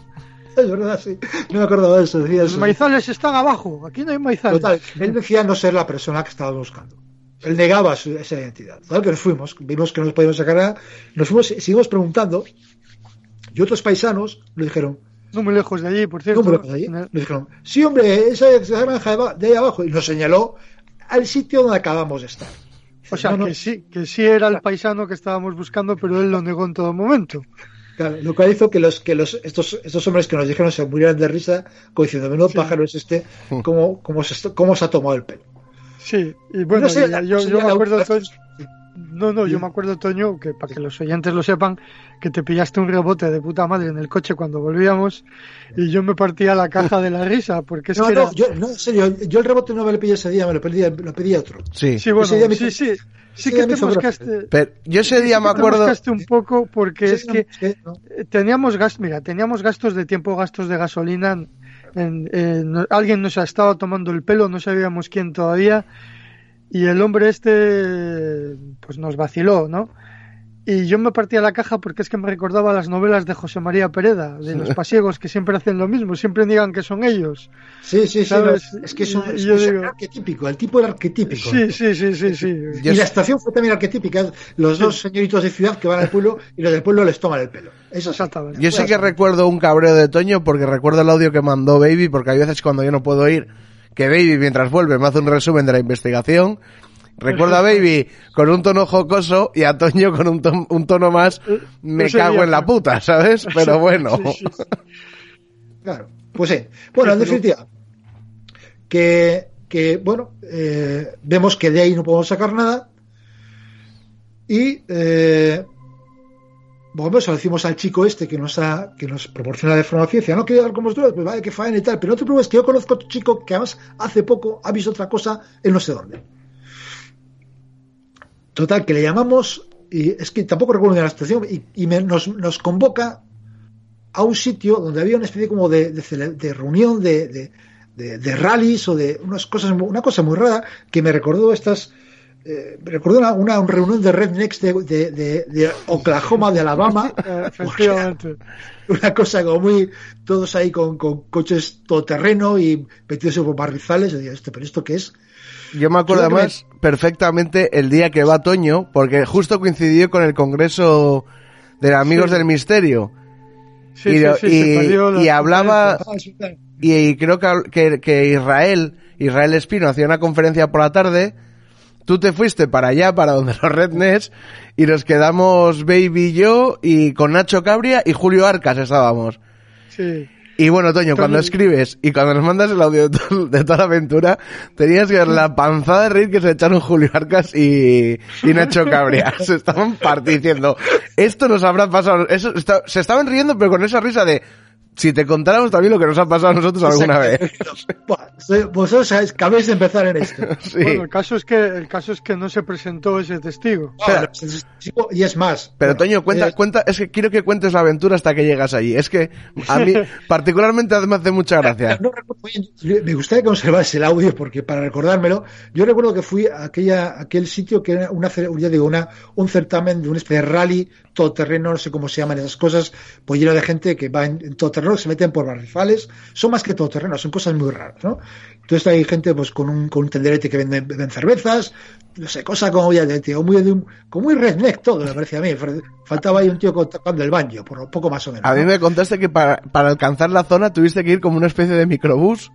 Es verdad, sí. No me acordaba de eso. Decía Los eso. maizales están abajo, aquí no hay maizales. Total, él decía no ser la persona que estaba buscando. Él negaba su- esa identidad. Total, que nos fuimos, vimos que no nos podíamos sacar nada, nos fuimos, seguimos preguntando, y otros paisanos nos dijeron, No muy lejos de allí, por cierto. ¿cómo lo ves allí? en el- Nos dijeron, sí, hombre, esa, esa granja de, de ahí abajo, y nos señaló al sitio donde acabamos de estar. O sea, No, no, que sí, que sí era el paisano que estábamos buscando, pero él lo negó en todo momento. Claro, lo cual hizo que los que los estos estos hombres que nos dijeron se murieran de risa, como diciendo, menudo Sí. pájaro es este, cómo, cómo, se, cómo se ha tomado el pelo. Sí, y bueno, No sé, y la- yo, me acuerdo, Toño- no, no, yo me acuerdo, Toño, que para que los oyentes lo sepan, que te pillaste un rebote de puta madre en el coche cuando volvíamos y yo me partía la caja de la risa, porque es No, que era... no, yo, no, en serio, yo el rebote no me lo pillé ese día, me lo pedí, lo pedí otro. Sí. Sí, bueno, ese día me sí, hizo- sí, ese sí día que me te moscaste, Pero yo ese día me te acuerdo. moscaste un poco porque Sí, es que no. teníamos gas, mira, teníamos gastos de tiempo, gastos de gasolina en- eh, no- alguien nos estaba tomando el pelo, no sabíamos quién todavía, y el hombre este pues nos vaciló, ¿no? Y yo me partía la caja porque es que me recordaba las novelas de José María Pereda, de los pasiegos que siempre hacen lo mismo, siempre digan que son ellos. Sí, sí, sí. Es que es, un, Y es yo un digo- arquetípico, el tipo era arquetípico. Sí, sí, sí, sí, sí. Y la estación fue también arquetípica. Los dos señoritos de ciudad que van al pueblo y los del pueblo les toman el pelo. Eso. Exactamente. Yo sí que recuerdo un cabreo de Toño porque recuerdo el audio que mandó Baby, porque hay veces cuando yo no puedo ir, que Baby mientras vuelve me hace un resumen de la investigación. Recuerdo a Baby con un tono jocoso y a Toño con un, ton- un tono más me Ese cago día en la puta, ¿sabes? Pero bueno. Sí, sí, sí. Claro. Pues sí. Bueno, en definitiva, que, que bueno, eh, vemos que de ahí no podemos sacar nada. Y eh, bueno, se lo decimos al chico este que nos ha, que nos proporciona de forma ciencia, no quiero hablar con vosotros, pues vale, que faena y tal, pero no te preocupes que yo conozco a otro chico que además hace poco ha visto otra cosa en no sé dónde. Total, que le llamamos, y es que tampoco recuerdo bien la situación, y, nos, nos convoca a un sitio donde había una especie como de, de de reunión de, de, de, de rallies o de unas cosas, una cosa muy rara que me recordó estas, eh, me recordó una, una reunión de rednecks de, de, de, de Oklahoma, de Alabama, Efectivamente. una cosa como muy, todos ahí con, con coches todoterreno y metidos por barrizales, yo digo, "Esto, pero esto qué es? Yo me acuerdo además perfectamente el día que va Toño, porque justo coincidió con el congreso de Amigos Sí. del Misterio. Sí, y, sí, y- la y hablaba, Ah, y creo que, que, que Israel, Israel Espino hacía una conferencia por la tarde, tú te fuiste para allá, para donde los rednecks, y nos quedamos Baby y yo, y con Nacho Cabria y Julio Arcas estábamos. Sí. Y bueno, Toño, cuando escribes y cuando nos mandas el audio de, to- de toda la aventura, tenías que ver la panzada de reír que se echaron Julio Arcas y, y Nacho Cabria. Se estaban partiendo. Esto nos habrá pasado. Eso, está- se estaban riendo, pero con esa risa de si te contáramos también lo que nos ha pasado a nosotros alguna vez. Vosotros sabéis, acabáis de empezar en esto. Sí. Bueno, el caso es que el caso es que no se presentó ese testigo. Espera. Y es más. Pero bueno, Toño, cuenta, eh, cuenta, es que quiero que cuentes la aventura hasta que llegas allí. Es que a mí particularmente me hace mucha gracia. No bien, me gustaría que conservas el audio porque para recordármelo, yo recuerdo que fui a aquella, aquel sitio que era una, ya digo, una, un certamen de una especie de rally todoterreno, no sé cómo se llaman esas cosas, pues lleno de gente que va en, en todoterreno, que se meten por barrizales, son más que todoterreno, son cosas muy raras, ¿no? Entonces hay gente pues con un, con un tenderete que venden, venden cervezas, no sé, cosa como ya de tío, muy de un, como muy redneck todo, me parecía a mí. Faltaba ahí un tío tocando el banjo, por poco más o menos. A mí ¿no? me contaste que para, para alcanzar la zona tuviste que ir como una especie de microbús.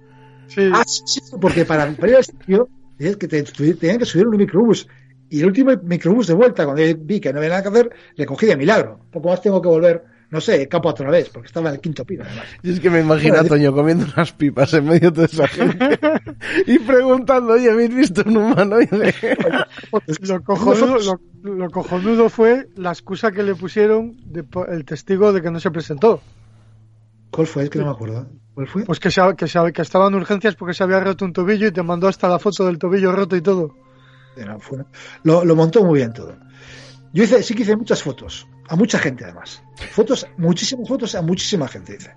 Sí. Ah, sí, sí, porque para, para ir al sitio tenías que, te- tenían que subir un microbús. Y el último microbús de vuelta, cuando vi que no había nada que hacer, le cogí de milagro. Poco más tengo que volver, no sé, campo otra vez, porque estaba en el quinto piso, además. Y es que me imagino a Toño comiendo unas pipas en medio de esa gente y preguntando, oye, ¿habéis visto un humano? Y de- Lo cojonudo, lo, lo cojonudo fue la excusa que le pusieron de po- el testigo de que no se presentó. ¿Cuál fue? Es que no me acuerdo. ¿Cuál fue? Pues que, se- que, se- que estaba en urgencias porque se había roto un tobillo y te mandó hasta la foto del tobillo roto y todo. Fue- lo, lo montó muy bien todo. Yo hice, sí que hice muchas fotos, a mucha gente además. Fotos, muchísimas fotos a muchísima gente hice.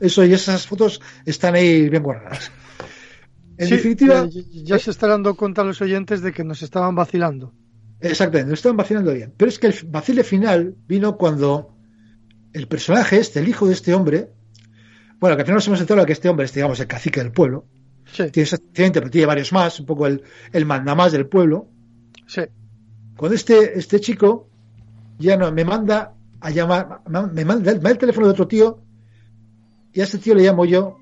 Eso y esas fotos están ahí bien guardadas. En Sí, definitiva, ya, ya se están dando cuenta los oyentes de que nos estaban vacilando. Exactamente, lo estaban vacilando bien. Pero es que el vacile final vino cuando el personaje este, el hijo de este hombre, bueno, que al final nos hemos enterado que este hombre es, digamos, el cacique del pueblo, Sí, tiene pero tiene varios más, un poco el, el mandamás del pueblo. sí. Cuando este, este chico ya no me manda a llamar, me manda, el teléfono de otro tío, y a este tío le llamo yo,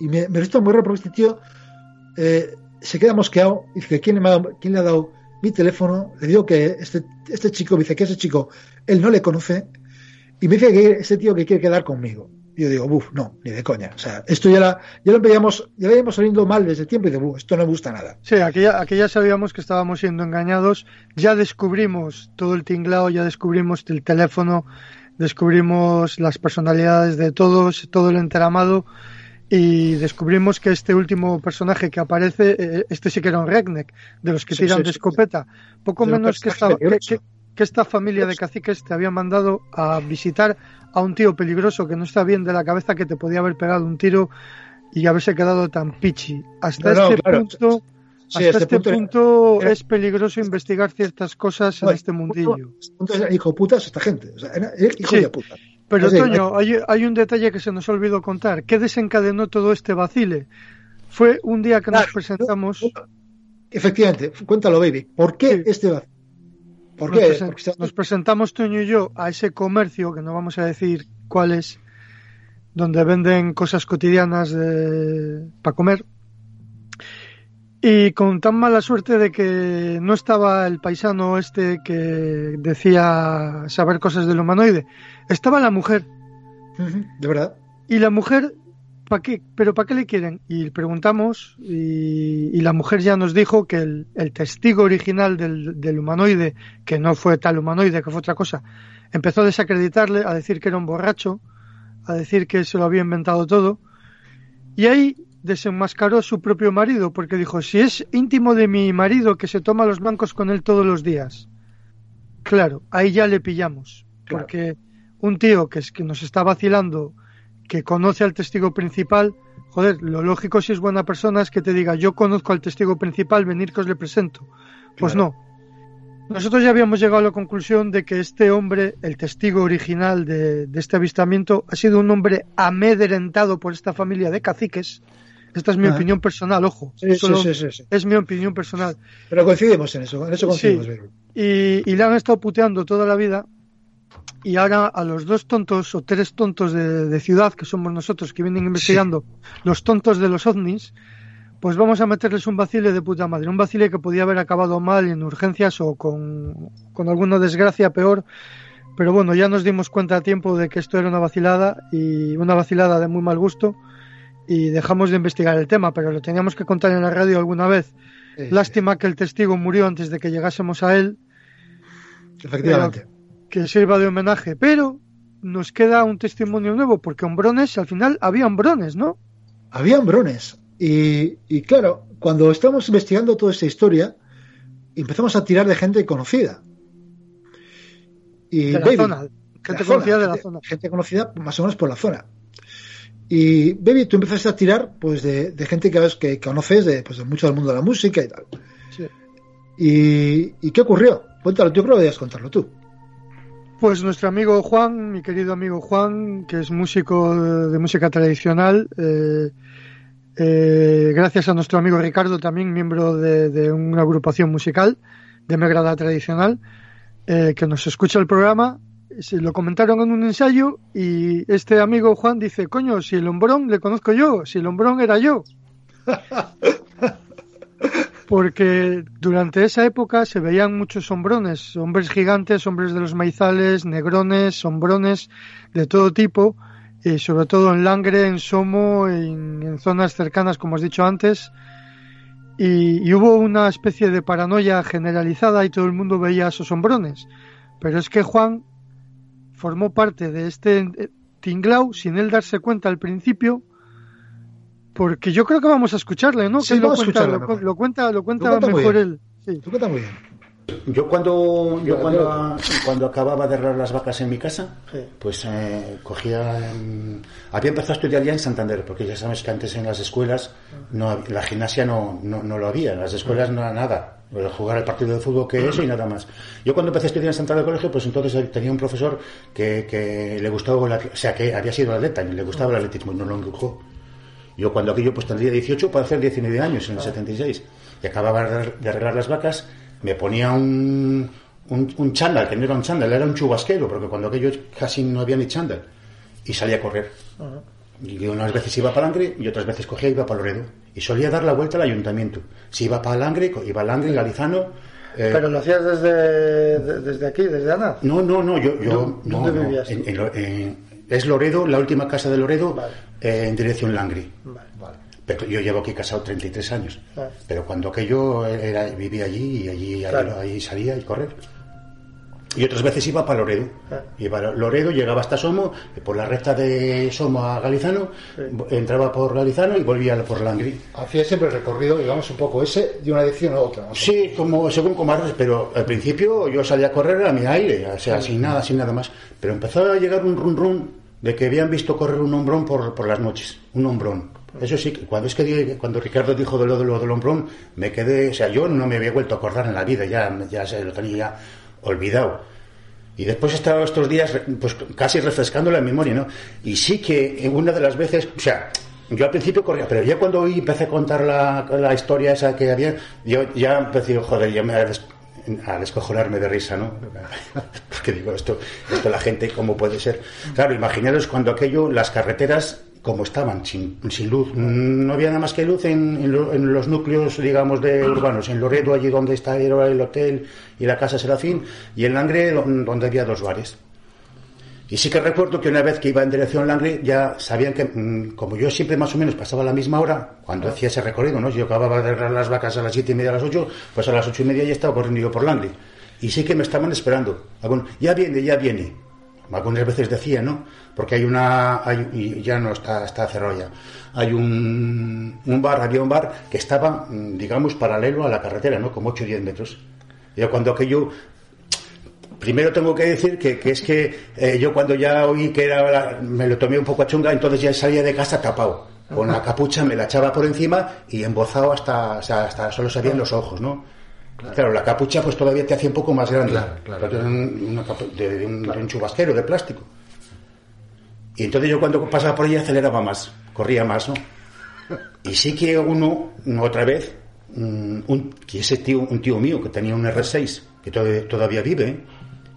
y me, resulta muy raro porque este tío eh, se queda mosqueado y dice, ¿quién ¿quién le ha dado mi teléfono? Le digo que este, este chico, me dice que ese chico, él no le conoce, y me dice que ese tío que quiere quedar conmigo. Y yo digo, buf, no, ni de coña. O sea, esto ya, la, ya lo veíamos, ya lo veíamos saliendo mal desde tiempo y digo, buf, esto no me gusta nada. Sí, aquella, aquella sabíamos que estábamos siendo engañados. Ya descubrimos todo el tinglao, ya descubrimos el teléfono, descubrimos las personalidades de todos, todo el enteramado y descubrimos que este último personaje que aparece, eh, este sí que era un redneck, de los que Sí, tiran sí, de escopeta. Poco De menos que, personajes esta, que, peligrosos. que- que esta familia de caciques te había mandado a visitar a un tío peligroso que no está bien de la cabeza, que te podía haber pegado un tiro y haberse quedado tan pichi. Hasta No, no, este claro. punto, Sí, hasta este este, punto era- es peligroso investigar ciertas cosas en este mundillo. Entonces, hijo putas esta gente. O sea, era, hijo Sí. de puta. Pero, Toño, hay, hay un detalle que se nos olvidó contar. ¿Qué desencadenó todo este vacile? Fue un día que nos presentamos. Efectivamente, cuéntalo, baby. ¿Por qué Sí. este vacío? ¿Por Nos, qué? presen- Porque nos presentamos Toño y yo a ese comercio, que no vamos a decir cuál es, donde venden cosas cotidianas para comer. Y con tan mala suerte de que no estaba el paisano este que decía saber cosas del humanoide, estaba la mujer. De verdad. Y la mujer, ¿para qué? ¿Pero para qué le quieren? Y preguntamos y, y la mujer ya nos dijo que el, el testigo original del, del humanoide, que no fue tal humanoide, que fue otra cosa, empezó a desacreditarle, a decir que era un borracho, a decir que se lo había inventado todo. Y ahí desenmascaró a su propio marido, porque dijo, si es íntimo de mi marido que se toma los blancos con él todos los días. Claro, ahí ya le pillamos, Claro. porque un tío que, es, que nos está vacilando, que conoce al testigo principal, joder, lo lógico si es buena persona es que te diga, yo conozco al testigo principal, venir que os le presento. Pues Claro. no. Nosotros ya habíamos llegado a la conclusión de que este hombre, el testigo original de, de este avistamiento, ha sido un hombre amedrentado por esta familia de caciques. Esta es mi Ah. opinión personal, ojo. Sí, sí, sí. Es mi opinión personal. Pero coincidimos en eso. En eso coincidimos. Y, y le han estado puteando toda la vida. Y ahora a los dos tontos o tres tontos de, de ciudad, que somos nosotros, que vienen investigando, los tontos de los ovnis, pues vamos a meterles un vacile de puta madre. Un vacile que podía haber acabado mal en urgencias o con, con alguna desgracia peor. Pero bueno, ya nos dimos cuenta a tiempo de que esto era una vacilada y una vacilada de muy mal gusto. Y dejamos de investigar el tema, pero lo teníamos que contar en la radio alguna vez. Lástima que el testigo murió antes de que llegásemos a él Efectivamente. Que sirva de homenaje, pero nos queda un testimonio nuevo, porque hombrones, al final había hombrones, ¿no? Había hombrones. Y, y claro, cuando estamos investigando toda esta historia, empezamos a tirar de gente conocida. Y De la baby, zona, gente la conocida zona, de la gente- zona. Gente conocida más o menos por la zona. Y, baby, tú empezaste a tirar pues de, de gente que, que conoces de, pues, de mucho del mundo de la música y tal. Sí. ¿Y, y qué ocurrió? Cuéntalo, yo creo que debías contarlo tú. Pues nuestro amigo Juan, mi querido amigo Juan, que es músico de, música tradicional, eh, eh, gracias a nuestro amigo Ricardo, también miembro de, de una agrupación musical de Megrada Tradicional, eh, que nos escucha el programa, se lo comentaron en un ensayo y este amigo Juan dice, coño, si el hombrón le conozco yo, si el hombrón era yo. Porque durante esa época se veían muchos hombrones, hombres gigantes, hombres de los maizales, negrones, hombrones de todo tipo, y sobre todo en Langre, en Somo, en, en zonas cercanas, como has dicho antes. Y, hubo una especie de paranoia generalizada y todo el mundo veía a esos hombrones. Pero es que Juan formó parte de este eh, tinglao sin él darse cuenta al principio, porque yo creo que vamos a escucharle, ¿no? Sí, que lo vamos a cuenta, lo, lo cuenta, lo cuenta, cuenta mejor él. Sí. Tú cuentas muy bien. Yo cuando, yo cuando, cuando acababa de arreglar las vacas en mi casa, pues eh, cogía... mm, había empezado a estudiar ya en Santander, porque ya sabes que antes en las escuelas no hab- la gimnasia no, no, no lo había, en las escuelas no era nada. Jugar el partido de fútbol que eso y nada más. Yo cuando empecé a estudiar en Santander Colegio, pues entonces tenía un profesor que, que le gustaba, o sea, que había sido atleta y le gustaba el atletismo y no lo empujó. Yo cuando aquello pues tendría 18 para hacer 19 años en el 76 y acababa de arreglar las vacas, me ponía un, un, un chándal, que no era un chándal, era un chubasquero, porque cuando aquello casi no había ni chándal, y salía a correr. Y unas veces iba para Langre y otras veces cogía y iba para Loredo. Y solía dar la vuelta al ayuntamiento. Si iba para Langre, iba a Langre, Galizano. eh, Pero lo hacías desde, de- desde aquí, desde Ana. no, no, no, yo, yo ¿Dó- no, dónde no, vivías en- tú? en Lo- en- es Loredo, la última casa de Loredo, Vale. eh, en dirección Langri. Vale, vale. Pero yo llevo aquí casado 33 años. Ah. Pero cuando aquello era, vivía allí y allí, Claro. ahí, ahí salía y correr. Y otras veces iba para Loredo. Ah. Iba a Loredo, llegaba hasta Somo, por la recta de Somo a Galizano, entraba por Galizano y volvía por Langri. Hacía siempre el recorrido, digamos, un poco ese de una dirección a otra. ¿no? Sí, como según comarras, pero al principio yo salía a correr a mi aire, o sea, sin nada, sin nada más. Pero empezó a llegar un run run de que habían visto correr un hombrón por, por las noches, un hombrón. Eso sí, cuando es que cuando Ricardo dijo de lo de lo del hombrón, me quedé, o sea, yo no me había vuelto a acordar en la vida, ya, ya se lo tenía olvidado. Y después he estado estos días pues casi refrescando la memoria, ¿no? Y sí que una de las veces, o sea, yo al principio corría, pero ya cuando hoy empecé a contar la, la historia esa que había, yo ya empecé, joder, ya me a des- a descojonarme de risa, ¿no? Porque digo, esto, esto la gente, ¿cómo puede ser? Claro, imaginaros cuando aquello, las carreteras como estaban, sin, sin luz. No había nada más que luz en, en lo- en los núcleos, digamos, de urbanos. En Loreto, allí donde está el hotel y la Casa Serafín, y en Langre, don- donde había dos bares. Y sí que recuerdo que una vez que iba en dirección Langre, ya sabían que, mm, como yo siempre más o menos pasaba a la misma hora, cuando hacía ese recorrido, ¿no? Yo acababa de arreglar las vacas a las siete y media, a las ocho, pues a las ocho y media ya estaba corriendo yo por Langre. Y sí que me estaban esperando. Ya viene, ya viene. Algunas veces decía, ¿no? Porque hay una, hay, y ya no está, está cerrado ya. Hay un, un bar, había un bar que estaba, mm, digamos, paralelo a la carretera, ¿no? Como 8 o 10 metros. Y yo cuando aquello, Primero tengo que decir que, que es que eh, yo cuando ya oí que era la- me lo tomé un poco a chunga, entonces ya salía de casa tapado. Con la capucha me la echaba por encima y embozado hasta, o sea, hasta solo se veían los ojos, ¿no? Claro. la capucha pues todavía te hacía un poco más grande. Claro, claro. Una de, de un, de un chubasquero de plástico. Y entonces yo cuando pasaba por ahí aceleraba más, corría más, ¿no? Y sí que uno, otra vez, mm, un, que ese tío, un tío mío que tenía un R6, que todavía, todavía vive, ¿eh?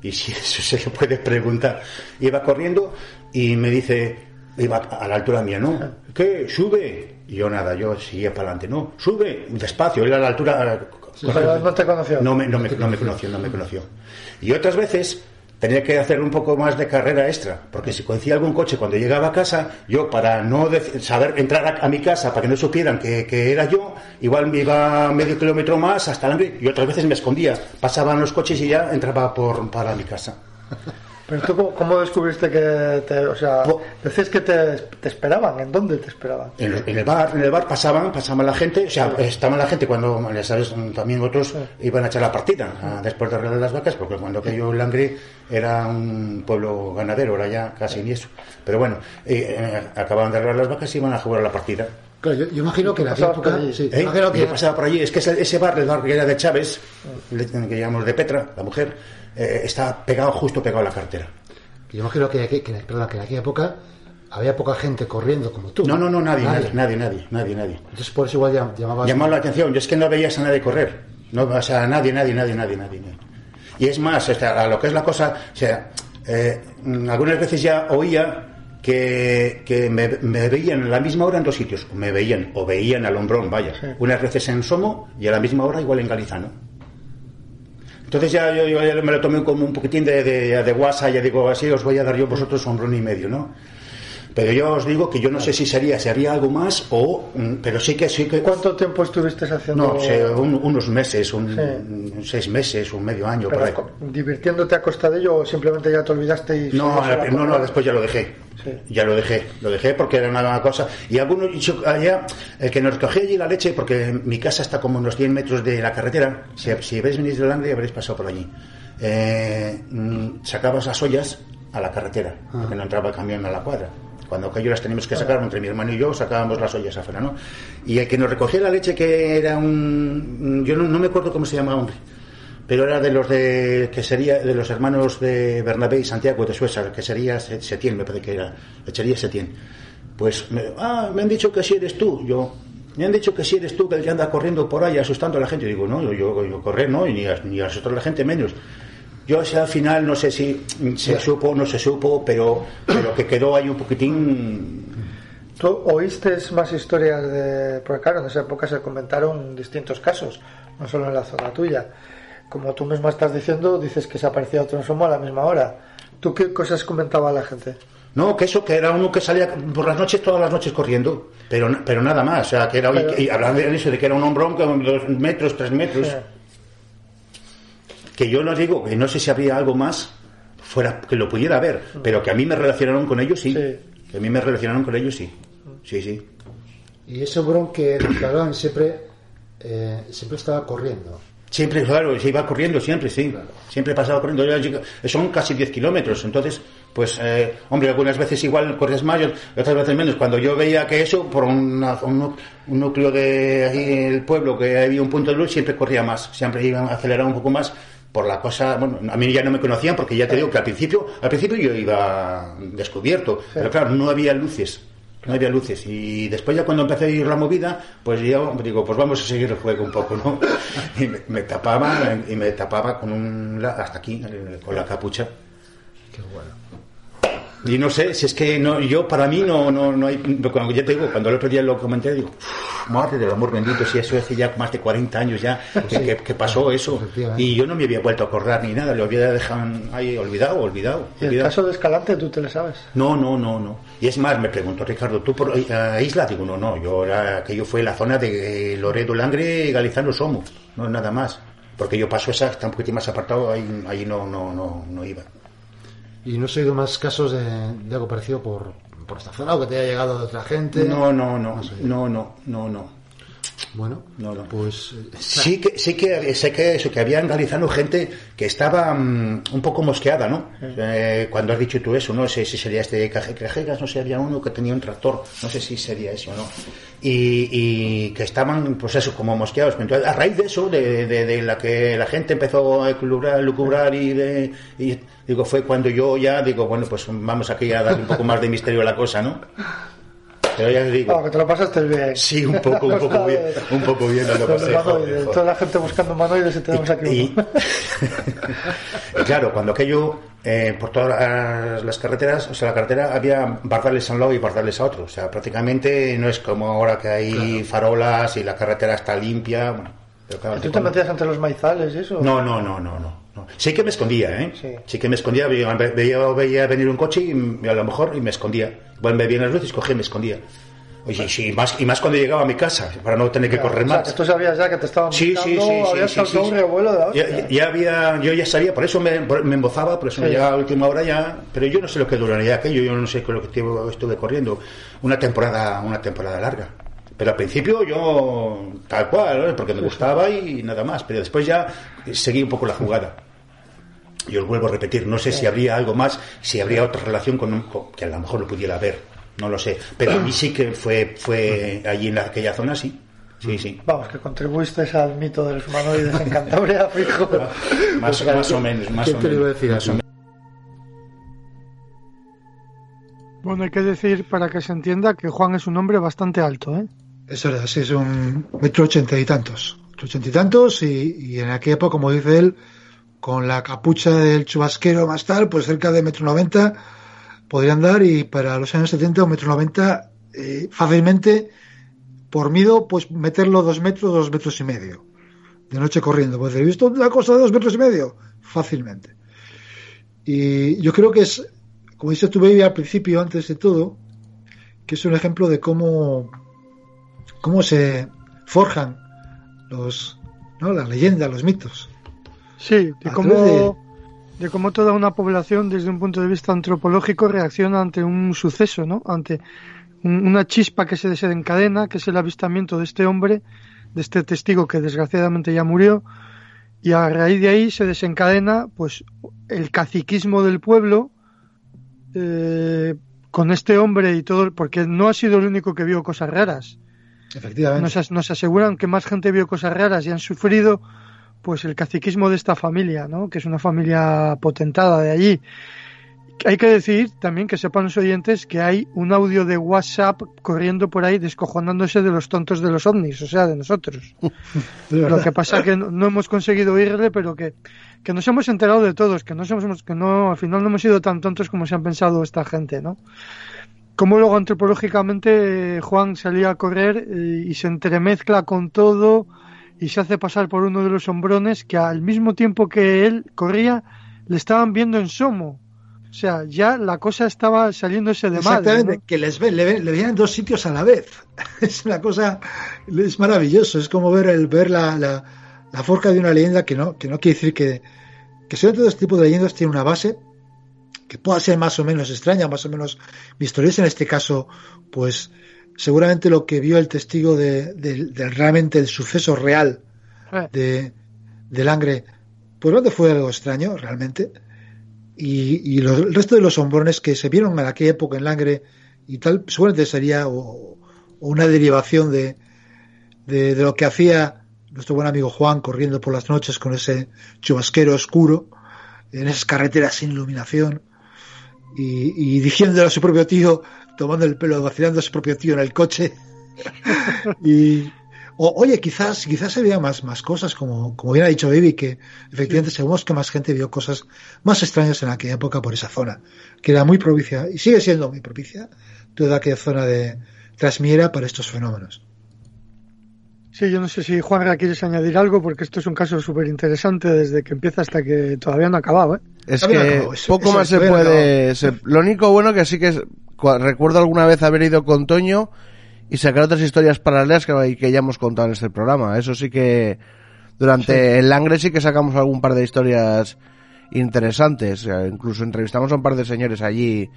Y si eso se le puede preguntar, iba corriendo y me dice, iba a la altura mía, ¿no? ¿Qué? ¿Sube? Y yo nada, yo seguía para adelante, ¿no? Sube, despacio, él a la altura... No te conoció. No me, no, me, no me conoció, no me conoció. Y otras veces tenía que hacer un poco más de carrera extra, porque si conocía algún coche cuando llegaba a casa, yo para no saber entrar a, mi casa, para que no supieran que, era yo, igual me iba medio kilómetro más hasta Langre y otras veces me escondía. Pasaban los coches y ya entraba por, para mi casa. Pero tú, ¿cómo, descubriste que te, o sea, decís que te, te esperaban? ¿En dónde te esperaban? En, en el bar, en el bar pasaban, pasaban la gente, o sea, estaba la gente cuando, ya sabes, también otros iban a echar la partida después de arreglar las vacas, porque cuando aquello en Langre era un pueblo ganadero, ahora ya casi ni eso. Pero bueno, eh, eh, acababan de arreglar las vacas y iban a jugar la partida. Claro, yo, yo imagino que en aquella época. Sí, ¿Eh? imagino que Yo pasaba por allí, es que ese, ese bar, el bar que era de Chávez, le- que llamamos de Petra, la mujer, eh, está pegado, justo pegado a la cartera. Yo imagino que, que, que- perdón, que en aquella época había poca gente corriendo como tú. No, no, no, nadie, nadie, nadie, nadie, nadie, nadie. Entonces por eso igual llam- llamaba. Llamaba la atención. Yo es que no veías a nadie correr. No, o sea, nadie, nadie, nadie, nadie, nadie. nadie. Y es más, o sea, a lo que es la cosa, o sea, eh, algunas veces ya oía que, que me, me veían a la misma hora en dos sitios. Me veían, o veían al hombrón, vaya. Unas veces en Somo y a la misma hora igual en Galizano. Entonces ya yo, yo ya me lo tomé como un poquitín de, de, de guasa, ya digo, así os voy a dar yo vosotros hombrón y medio, ¿no? Pero yo os digo que yo no sé si sería, si había algo más o... mm, Pero sí que sí que... ¿Cuánto tiempo estuviste haciendo? No, sé, un- unos meses, un, un seis meses, un medio año, por ahí. ¿Divirtiéndote a costa de ello o simplemente ya te olvidaste y No, no, no, después ya lo dejé. Sí. Ya lo dejé, lo dejé porque era una cosa. Y algunos, allá, el que nos cogía allí la leche, porque mi casa está como unos 100 metros de la carretera, si, si habéis venido de Langre habréis pasado por allí. Eh, mm, sacabas las ollas a la carretera, porque no entraba el camión a la cuadra. Cuando aquello las teníamos que sacar, entre mi hermano y yo, sacábamos las ollas afuera, ¿no? Y el que nos recogía la leche, que era un. Yo no, no me acuerdo cómo se llamaba, hombre pero era de los de que sería de los hermanos de Bernabé y Santiago de Sueza, que sería Se- Setién, me parece que era, lechería Setién. Pues, me, ah, me han dicho que si eres tú, yo, me han dicho que si eres tú que el que anda corriendo por ahí asustando a la gente. Digo, no, yo, yo, yo correr no, y ni, a- ni asustar a la gente menos. Yo, sea, al final, no sé si se supo o no se supo, pero, pero que quedó ahí un poquitín ¿Tú oíste más historias de.? Porque claro, en esa época se comentaron distintos casos, no solo en la zona tuya. Como tú mismo estás diciendo, dices que se aparecía otro en Somo a la misma hora. ¿Tú qué cosas comentaba la gente? No, que eso, que era uno que salía por las noches, todas las noches corriendo, pero, pero nada más, o sea, que era, Pero- y hablando de eso, de que era un hombrón con dos metros, tres metros. Que yo no digo, que no sé si habría algo más fuera que lo pudiera haber, pero que a mí me relacionaron con ellos, sí, Sí. que a mí me relacionaron con ellos, sí, sí, sí. Y ese bron que, que hablaban siempre, eh, siempre estaba corriendo. Siempre, claro, se iba corriendo, siempre, sí. Siempre pasaba corriendo. Son casi 10 kilómetros. Entonces, pues, eh, hombre, algunas veces igual corres más, otras veces menos. Cuando yo veía que eso, por una, un, un, núcleo de ahí en el pueblo, que había un punto de luz, siempre corría más, siempre iba a acelerar un poco más por la cosa, bueno, a mí ya no me conocían porque ya te digo que al principio, al principio yo iba descubierto, pero claro, no había luces, no había luces y después ya cuando empecé a ir la movida, pues yo digo, pues vamos a seguir el juego un poco, ¿no? Y me, me tapaba y me tapaba con un hasta aquí con la capucha. Qué bueno. Y no sé, si es que no, yo para mí no, no, no hay, cuando ya te digo, cuando el otro día lo comenté, digo, madre del amor bendito, si eso hace ya más de 40 años ya que, que pasó eso. Y yo no me había vuelto a acordar ni nada, lo había dejado ahí olvidado, olvidado. ¿Y el caso de Escalante tú te lo sabes? No, no, no, no. Y es más, me preguntó Ricardo, ¿tú por a Isla? Digo, no, no, yo era, aquello fue la zona de Loredo Langre y Galizano Somo, no nada más. Porque yo paso esa, está un poquitín más apartado, ahí, ahí no, no, no, no iba. ¿Y no has oído más casos de, de algo parecido por, por, esta zona o que te haya llegado de otra gente? No, no, no, no, no, no, no. Bueno, no, no. pues sí que sí que sé que eso que había en Galizano gente que estaba um, un poco mosqueada, ¿no? Eh, cuando has dicho tú eso, no sé si sería este Cajegas, no sé, había uno que tenía un tractor, no sé si sería eso o no. Y, y, que estaban, pues eso, como mosqueados. Entonces, a raíz de eso, de, de, de la que la gente empezó a lucubrar, lucubrar y, de, y digo, fue cuando yo ya digo, bueno, pues vamos aquí a dar un poco más de misterio a la cosa, ¿no? Pero ya te digo. Oh, que te lo pasaste bien. Sí, un poco, un poco bien. Un poco bien lo pasé. Joder, Toda la gente buscando manoides y tenemos aquí y, y, claro, cuando aquello, eh, por todas las carreteras, o sea, la carretera había bardales a un lado y bardales a otro. O sea, prácticamente no es como ahora que hay claro. farolas y la carretera está limpia. Bueno, pero claro, ¿Tú te cuando... metías entre los maizales y eso? No, no, no, no, no. No. Sí que me escondía, ¿eh? Sí. sí que me escondía. Veía, veía, veía, venir un coche y a lo mejor y me escondía. Bueno, me veían las luces, cogía y me escondía. Oye, sí, y más, y más cuando llegaba a mi casa, para no tener que claro, correr o sea, más. Que tú sabías ya que te estaban sí, buscando, sí, sí, había sí, saltado sí, un sí. revuelo de la ya, hostia. ya, había, yo ya sabía, por eso me, me embozaba, por eso me llegaba a última hora ya, pero yo no sé lo que duraría aquello, yo no sé con lo que estuve corriendo. Una temporada, una temporada larga. Pero al principio yo, tal cual, ¿no? porque me gustaba y nada más, pero después ya seguí un poco la jugada. Yo os vuelvo a repetir, no sé si habría algo más, si habría otra relación con, un, con que a lo mejor lo pudiera ver, no lo sé. Pero a mí sí que fue, fue allí en aquella zona, sí. Sí, sí. Vamos, que contribuiste al mito de los humanoides en Cantabria, fijo. más, más, o menos, más o menos. te iba a decir más o menos. Bueno, hay que decir, para que se entienda, que Juan es un hombre bastante alto, ¿eh? Eso es así, es un metro ochenta y tantos. Ochenta y tantos, y, y en aquella época, como dice él, con la capucha del chubasquero más tal, pues cerca de metro noventa podrían dar y para los años 70 un metro noventa eh, fácilmente por miedo pues meterlo dos metros, dos metros y medio de noche corriendo. Pues he visto una cosa de dos metros y medio fácilmente. Y yo creo que es, como dices tú, Baby, al principio, antes de todo, que es un ejemplo de cómo, cómo se forjan los, ¿no? las leyendas, los mitos. Sí, de cómo, de... de... cómo toda una población, desde un punto de vista antropológico, reacciona ante un suceso, ¿no? Ante un, una chispa que se desencadena, que es el avistamiento de este hombre, de este testigo que desgraciadamente ya murió, y a raíz de ahí se desencadena, pues, el caciquismo del pueblo eh, con este hombre y todo, porque no ha sido el único que vio cosas raras. Efectivamente. Nos, nos aseguran que más gente vio cosas raras y han sufrido pues el caciquismo de esta familia, ¿no? Que es una familia potentada de allí. Hay que decir también que sepan los oyentes que hay un audio de WhatsApp corriendo por ahí descojonándose de los tontos de los ovnis, o sea, de nosotros. Lo que pasa que no, no, hemos conseguido oírle, pero que, que nos hemos enterado de todos, que no somos, que no, al final no hemos sido tan tontos como se han pensado esta gente, ¿no? Como luego antropológicamente Juan salía a correr y se entremezcla con todo, y se hace pasar por uno de los hombrones que al mismo tiempo que él corría le estaban viendo en Somo. O sea, ya la cosa estaba saliéndose de madre. Exactamente, ¿no? que les ve, le, le veían en dos sitios a la vez. Es una cosa, es maravilloso. Es como ver el ver la, la, la forja de una leyenda que no, que no quiere decir que, que todo este tipo de leyendas tiene una base que pueda ser más o menos extraña, más o menos misteriosa. En este caso, pues seguramente lo que vio el testigo de, de, de realmente el suceso real de, de Langre, pues no te fue algo extraño realmente. y, y los- el resto de los hombrones que se vieron en aquella época en Langre y tal, seguramente sería o, o una derivación de, de, de lo que hacía nuestro buen amigo Juan corriendo por las noches con ese chubasquero oscuro en esas carreteras sin iluminación y, y diciéndole a su propio tío, tomando el pelo, vacilando a su propio tío en el coche. y, o- oye, quizás, quizás se vean más, más cosas, como, como bien ha dicho Baby, que efectivamente según que más gente vio cosas más extrañas en aquella época por esa zona, que era muy propicia, y sigue siendo muy propicia, toda aquella zona de Trasmiera para estos fenómenos. Sí, yo no sé si Juanra quieres añadir algo, porque esto es un caso súper interesante desde que empieza hasta que todavía no ha acabado, ¿eh? Es Todavía que eso- poco eso más se puede. se- lo único bueno que sí que es- cua- recuerdo alguna vez haber ido con Toño y sacar otras historias paralelas que, que ya hemos contado en este programa. Eso sí que durante el Langre sí que sacamos algún par de historias interesantes. Incluso entrevistamos a un par de señores allí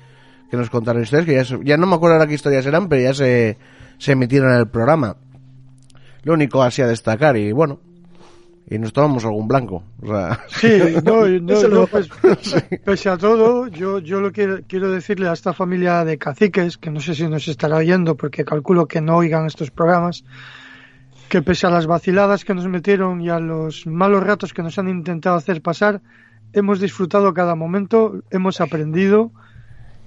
que nos contaron historias que ya, se- ya no me acuerdo ahora qué historias eran, pero ya se, se emitieron en el programa. Lo único así a destacar y bueno. Y nos tomamos algún blanco. O sea, Sí, no, no, no, pues, pese a todo, yo, yo lo que quiero decirle a esta familia de caciques, que no sé si nos estará oyendo porque calculo que no oigan estos programas, que pese a las vaciladas que nos metieron y a los malos ratos que nos han intentado hacer pasar, hemos disfrutado cada momento, hemos aprendido,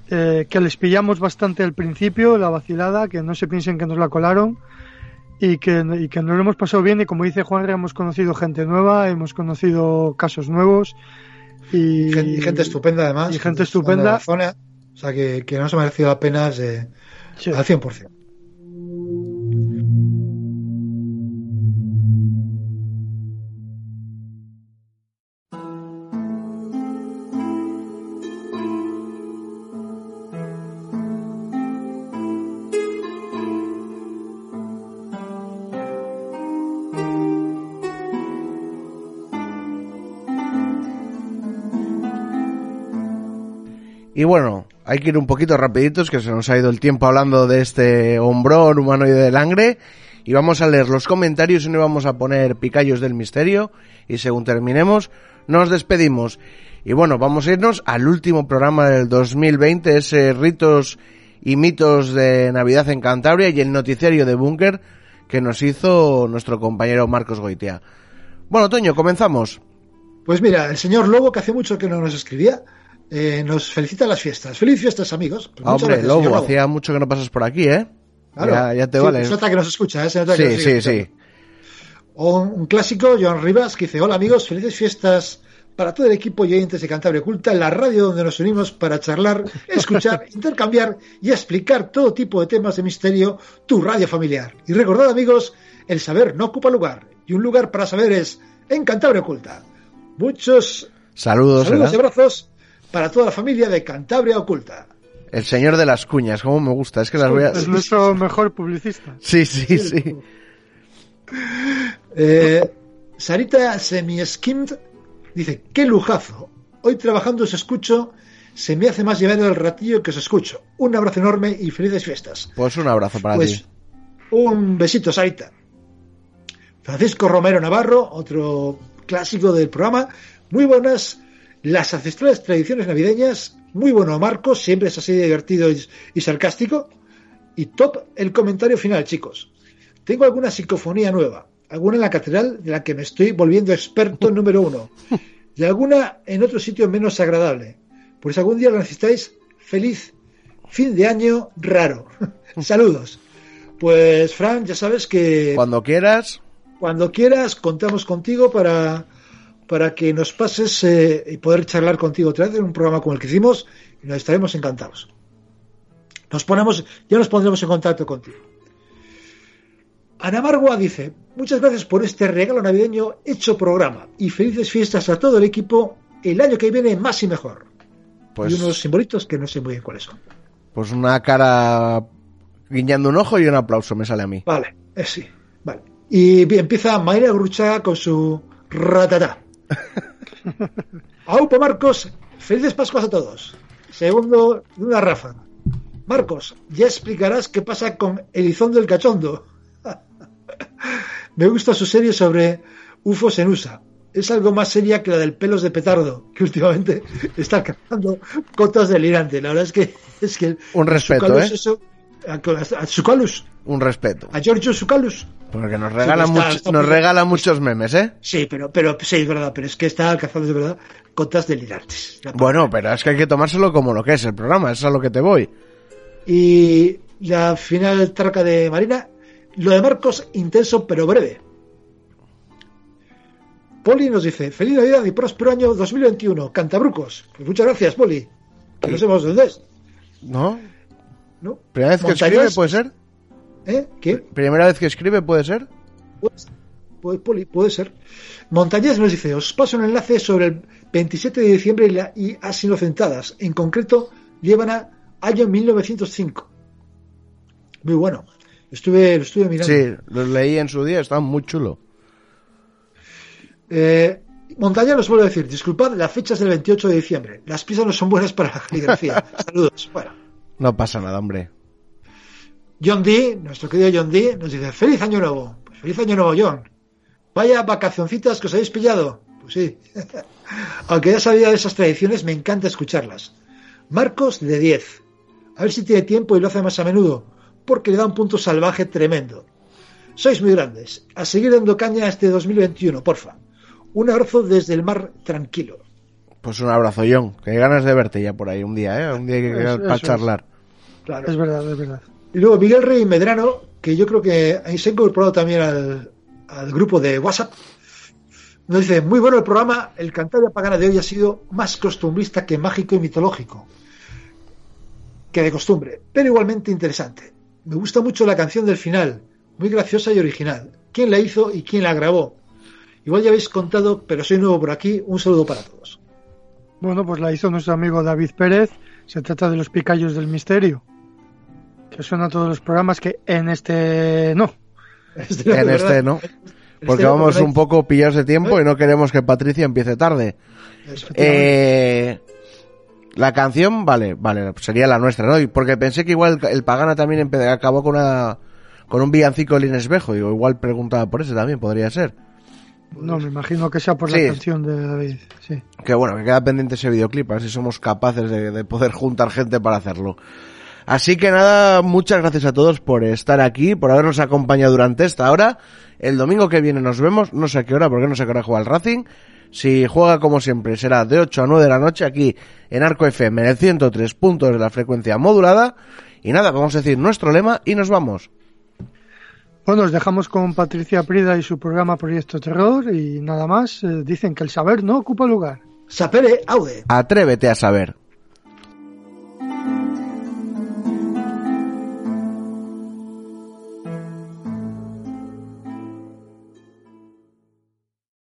eh, que les pillamos bastante al principio, la vacilada, que no se piensen que nos la colaron y que, y que nos lo hemos pasado bien y como dice Juan, hemos conocido gente nueva, hemos conocido casos nuevos y, Y gente, estupenda además. y gente de estupenda. la zona, o sea que, que no se ha merecido la pena de, Sí. al 100%. Y bueno, hay que ir un poquito rapiditos, que se nos ha ido el tiempo hablando de este hombrón humanoide de Langre. Y vamos a leer los comentarios y no vamos a poner picayos del misterio. Y según terminemos, nos despedimos. Y bueno, vamos a irnos al último programa del 2020, ese ritos y mitos de Navidad en Cantabria y el noticiario de Búnker que nos hizo nuestro compañero Marcos Goitia. Bueno, Toño, comenzamos. Pues mira, el señor Lobo, que hace mucho que no nos escribía, eh, nos felicita las fiestas. Feliz fiestas, amigos. Pues hombre, gracias, Lobo, hacía mucho que no pasas por aquí, ¿eh? Claro. Ya, ya te Sí, vale. Se nota que nos escucha, ¿eh? Se nota que nos Sí, sí, sí. O un, un clásico, Joan Rivas, que dice, hola amigos, felices fiestas para todo el equipo y oyentes de Cantabria Oculta, la radio donde nos unimos para charlar, escuchar, intercambiar y explicar todo tipo de temas de misterio, tu radio familiar. Y recordad amigos, el saber no ocupa lugar, y un lugar para saber es en Cantabria Oculta. Muchos Saludos, saludos y abrazos para toda la familia de Cantabria Oculta. El señor de las cuñas, como me gusta. Es que las voy a... es nuestro mejor publicista. Sí, sí, sí. Eh, Sarita Semi-Skimmed dice, qué lujazo. Hoy trabajando os escucho, se me hace más llevar el ratillo que os escucho. Un abrazo enorme y felices fiestas. Pues un abrazo para Pues ti. un besito, Sarita. Francisco Romero Navarro, otro clásico del programa. Muy buenas las ancestrales tradiciones navideñas. Muy bueno, Marcos, siempre es así divertido y, y sarcástico. Y top el comentario final, chicos. Tengo alguna psicofonía nueva, alguna en la catedral de la que me estoy volviendo experto número uno, y alguna en otro sitio menos agradable. Por si algún día lo necesitáis, feliz fin de año raro. Saludos. Pues, Fran, ya sabes que Cuando quieras, cuando quieras contamos contigo para, para que nos pases eh, y poder charlar contigo otra vez en un programa como el que hicimos y nos estaremos encantados. Nos ponemos, ya nos pondremos en contacto contigo. Ana Margua dice, muchas gracias por este regalo navideño hecho programa y felices fiestas a todo el equipo el año que viene más y mejor. pues, Y unos simbolitos que no sé muy bien cuáles son. pues una cara guiñando un ojo y un aplauso me sale a mí. Vale, eh, sí, vale. Y empieza Mayra Grucha con su ratatá. Aupa Marcos, felices Pascuas a todos. Segundo, una Rafa. Marcos, ya explicarás qué pasa con Elizondo el Cachondo. Me gusta su serie sobre UFOs en USA. es algo más seria que la del pelos de petardo, que últimamente está alcanzando cotas delirantes. La verdad es que es que Un respeto, Sucalus ¿eh? eso- a, a Sucalus, Un respeto. a Giorgio Sucalus. Porque nos regala, Sí, está- mucho- está nos regala muchos memes, ¿eh? Sí, pero, pero sí, es verdad, pero es que está alcanzando de verdad cotas delirantes. Bueno, pero es que hay que tomárselo como lo que es el programa, eso es a lo que te voy. Y la final traca de Marina, lo de Marcos, intenso pero breve. Poli nos dice, feliz Navidad y próspero año 2021, Cantabrucos. Pues muchas gracias, Poli. Que no sabemos dónde es, ¿No? ¿no? ¿Primera vez que escribe puede ser? ¿Eh? ¿Qué? ¿Primera vez que escribe puede ser? Pues, Poli, puede ser. Montañés nos dice, os paso un enlace sobre el 27 de diciembre y, la, y as inocentadas. En concreto, llevan a año 1905. Muy bueno. Estuve, lo estuve mirando. Sí, lo leí en su día, está muy chulo. Eh, Montaña nos vuelve a decir, disculpad, la fecha es del 28 de diciembre. Las pisas no son buenas para la caligrafía. Saludos. Bueno. No pasa nada, hombre. John D, nuestro querido John D, nos dice, feliz año nuevo. Pues feliz año nuevo, John. Vaya vacacioncitas que os habéis pillado. Pues sí. Aunque ya sabía de esas tradiciones, me encanta escucharlas. Marcos de 10. A ver si tiene tiempo y lo hace más a menudo, porque le da un punto salvaje tremendo. Sois muy grandes. A seguir dando caña este 2021, porfa. Un abrazo desde el mar tranquilo. Pues un abrazo, John. Que hay ganas de verte ya por ahí un día, ¿eh? Un día que para eso es. charlar. Claro. Es verdad, es verdad. Y luego Miguel Rey Medrano, que yo creo que se ha incorporado también al, grupo de WhatsApp, nos dice, muy bueno el programa, el Cantabria Pagana de hoy ha sido más costumbrista que mágico y mitológico, que de costumbre, pero igualmente interesante. Me gusta mucho la canción del final, muy graciosa y original. ¿Quién la hizo y quién la grabó? Igual ya habéis contado, pero soy nuevo por aquí, un saludo para todos. Bueno, pues la hizo nuestro amigo David Pérez. Se trata de los picayos del misterio. Que suena a todos los programas que en este no. En este no. Porque no, vamos porque hay- un poco pillados de tiempo y no queremos que Patricia empiece tarde. Eh, la canción, vale, vale, sería la nuestra, ¿no? Y porque pensé que igual el Pagana también acabó con una con un villancico de Inés Bejo, digo, igual preguntaba por ese también, podría ser. No, me imagino que sea por Sí. la canción de David. Sí. Que bueno, que queda pendiente ese videoclip, a ver si somos capaces de, de poder juntar gente para hacerlo. Así que nada, muchas gracias a todos por estar aquí, por habernos acompañado durante esta hora. El domingo que viene nos vemos, no sé a qué hora, porque no sé a qué hora juega el Racing. Si juega como siempre, será de 8 a 9 de la noche aquí en Arco FM, en el 103 puntos de la frecuencia modulada. Y nada, vamos a decir nuestro lema y nos vamos. Bueno, os dejamos con Patricia Prida y su programa Proyecto Terror y nada más. eh, dicen que el saber no ocupa lugar. Sapere Aude. Atrévete a saber.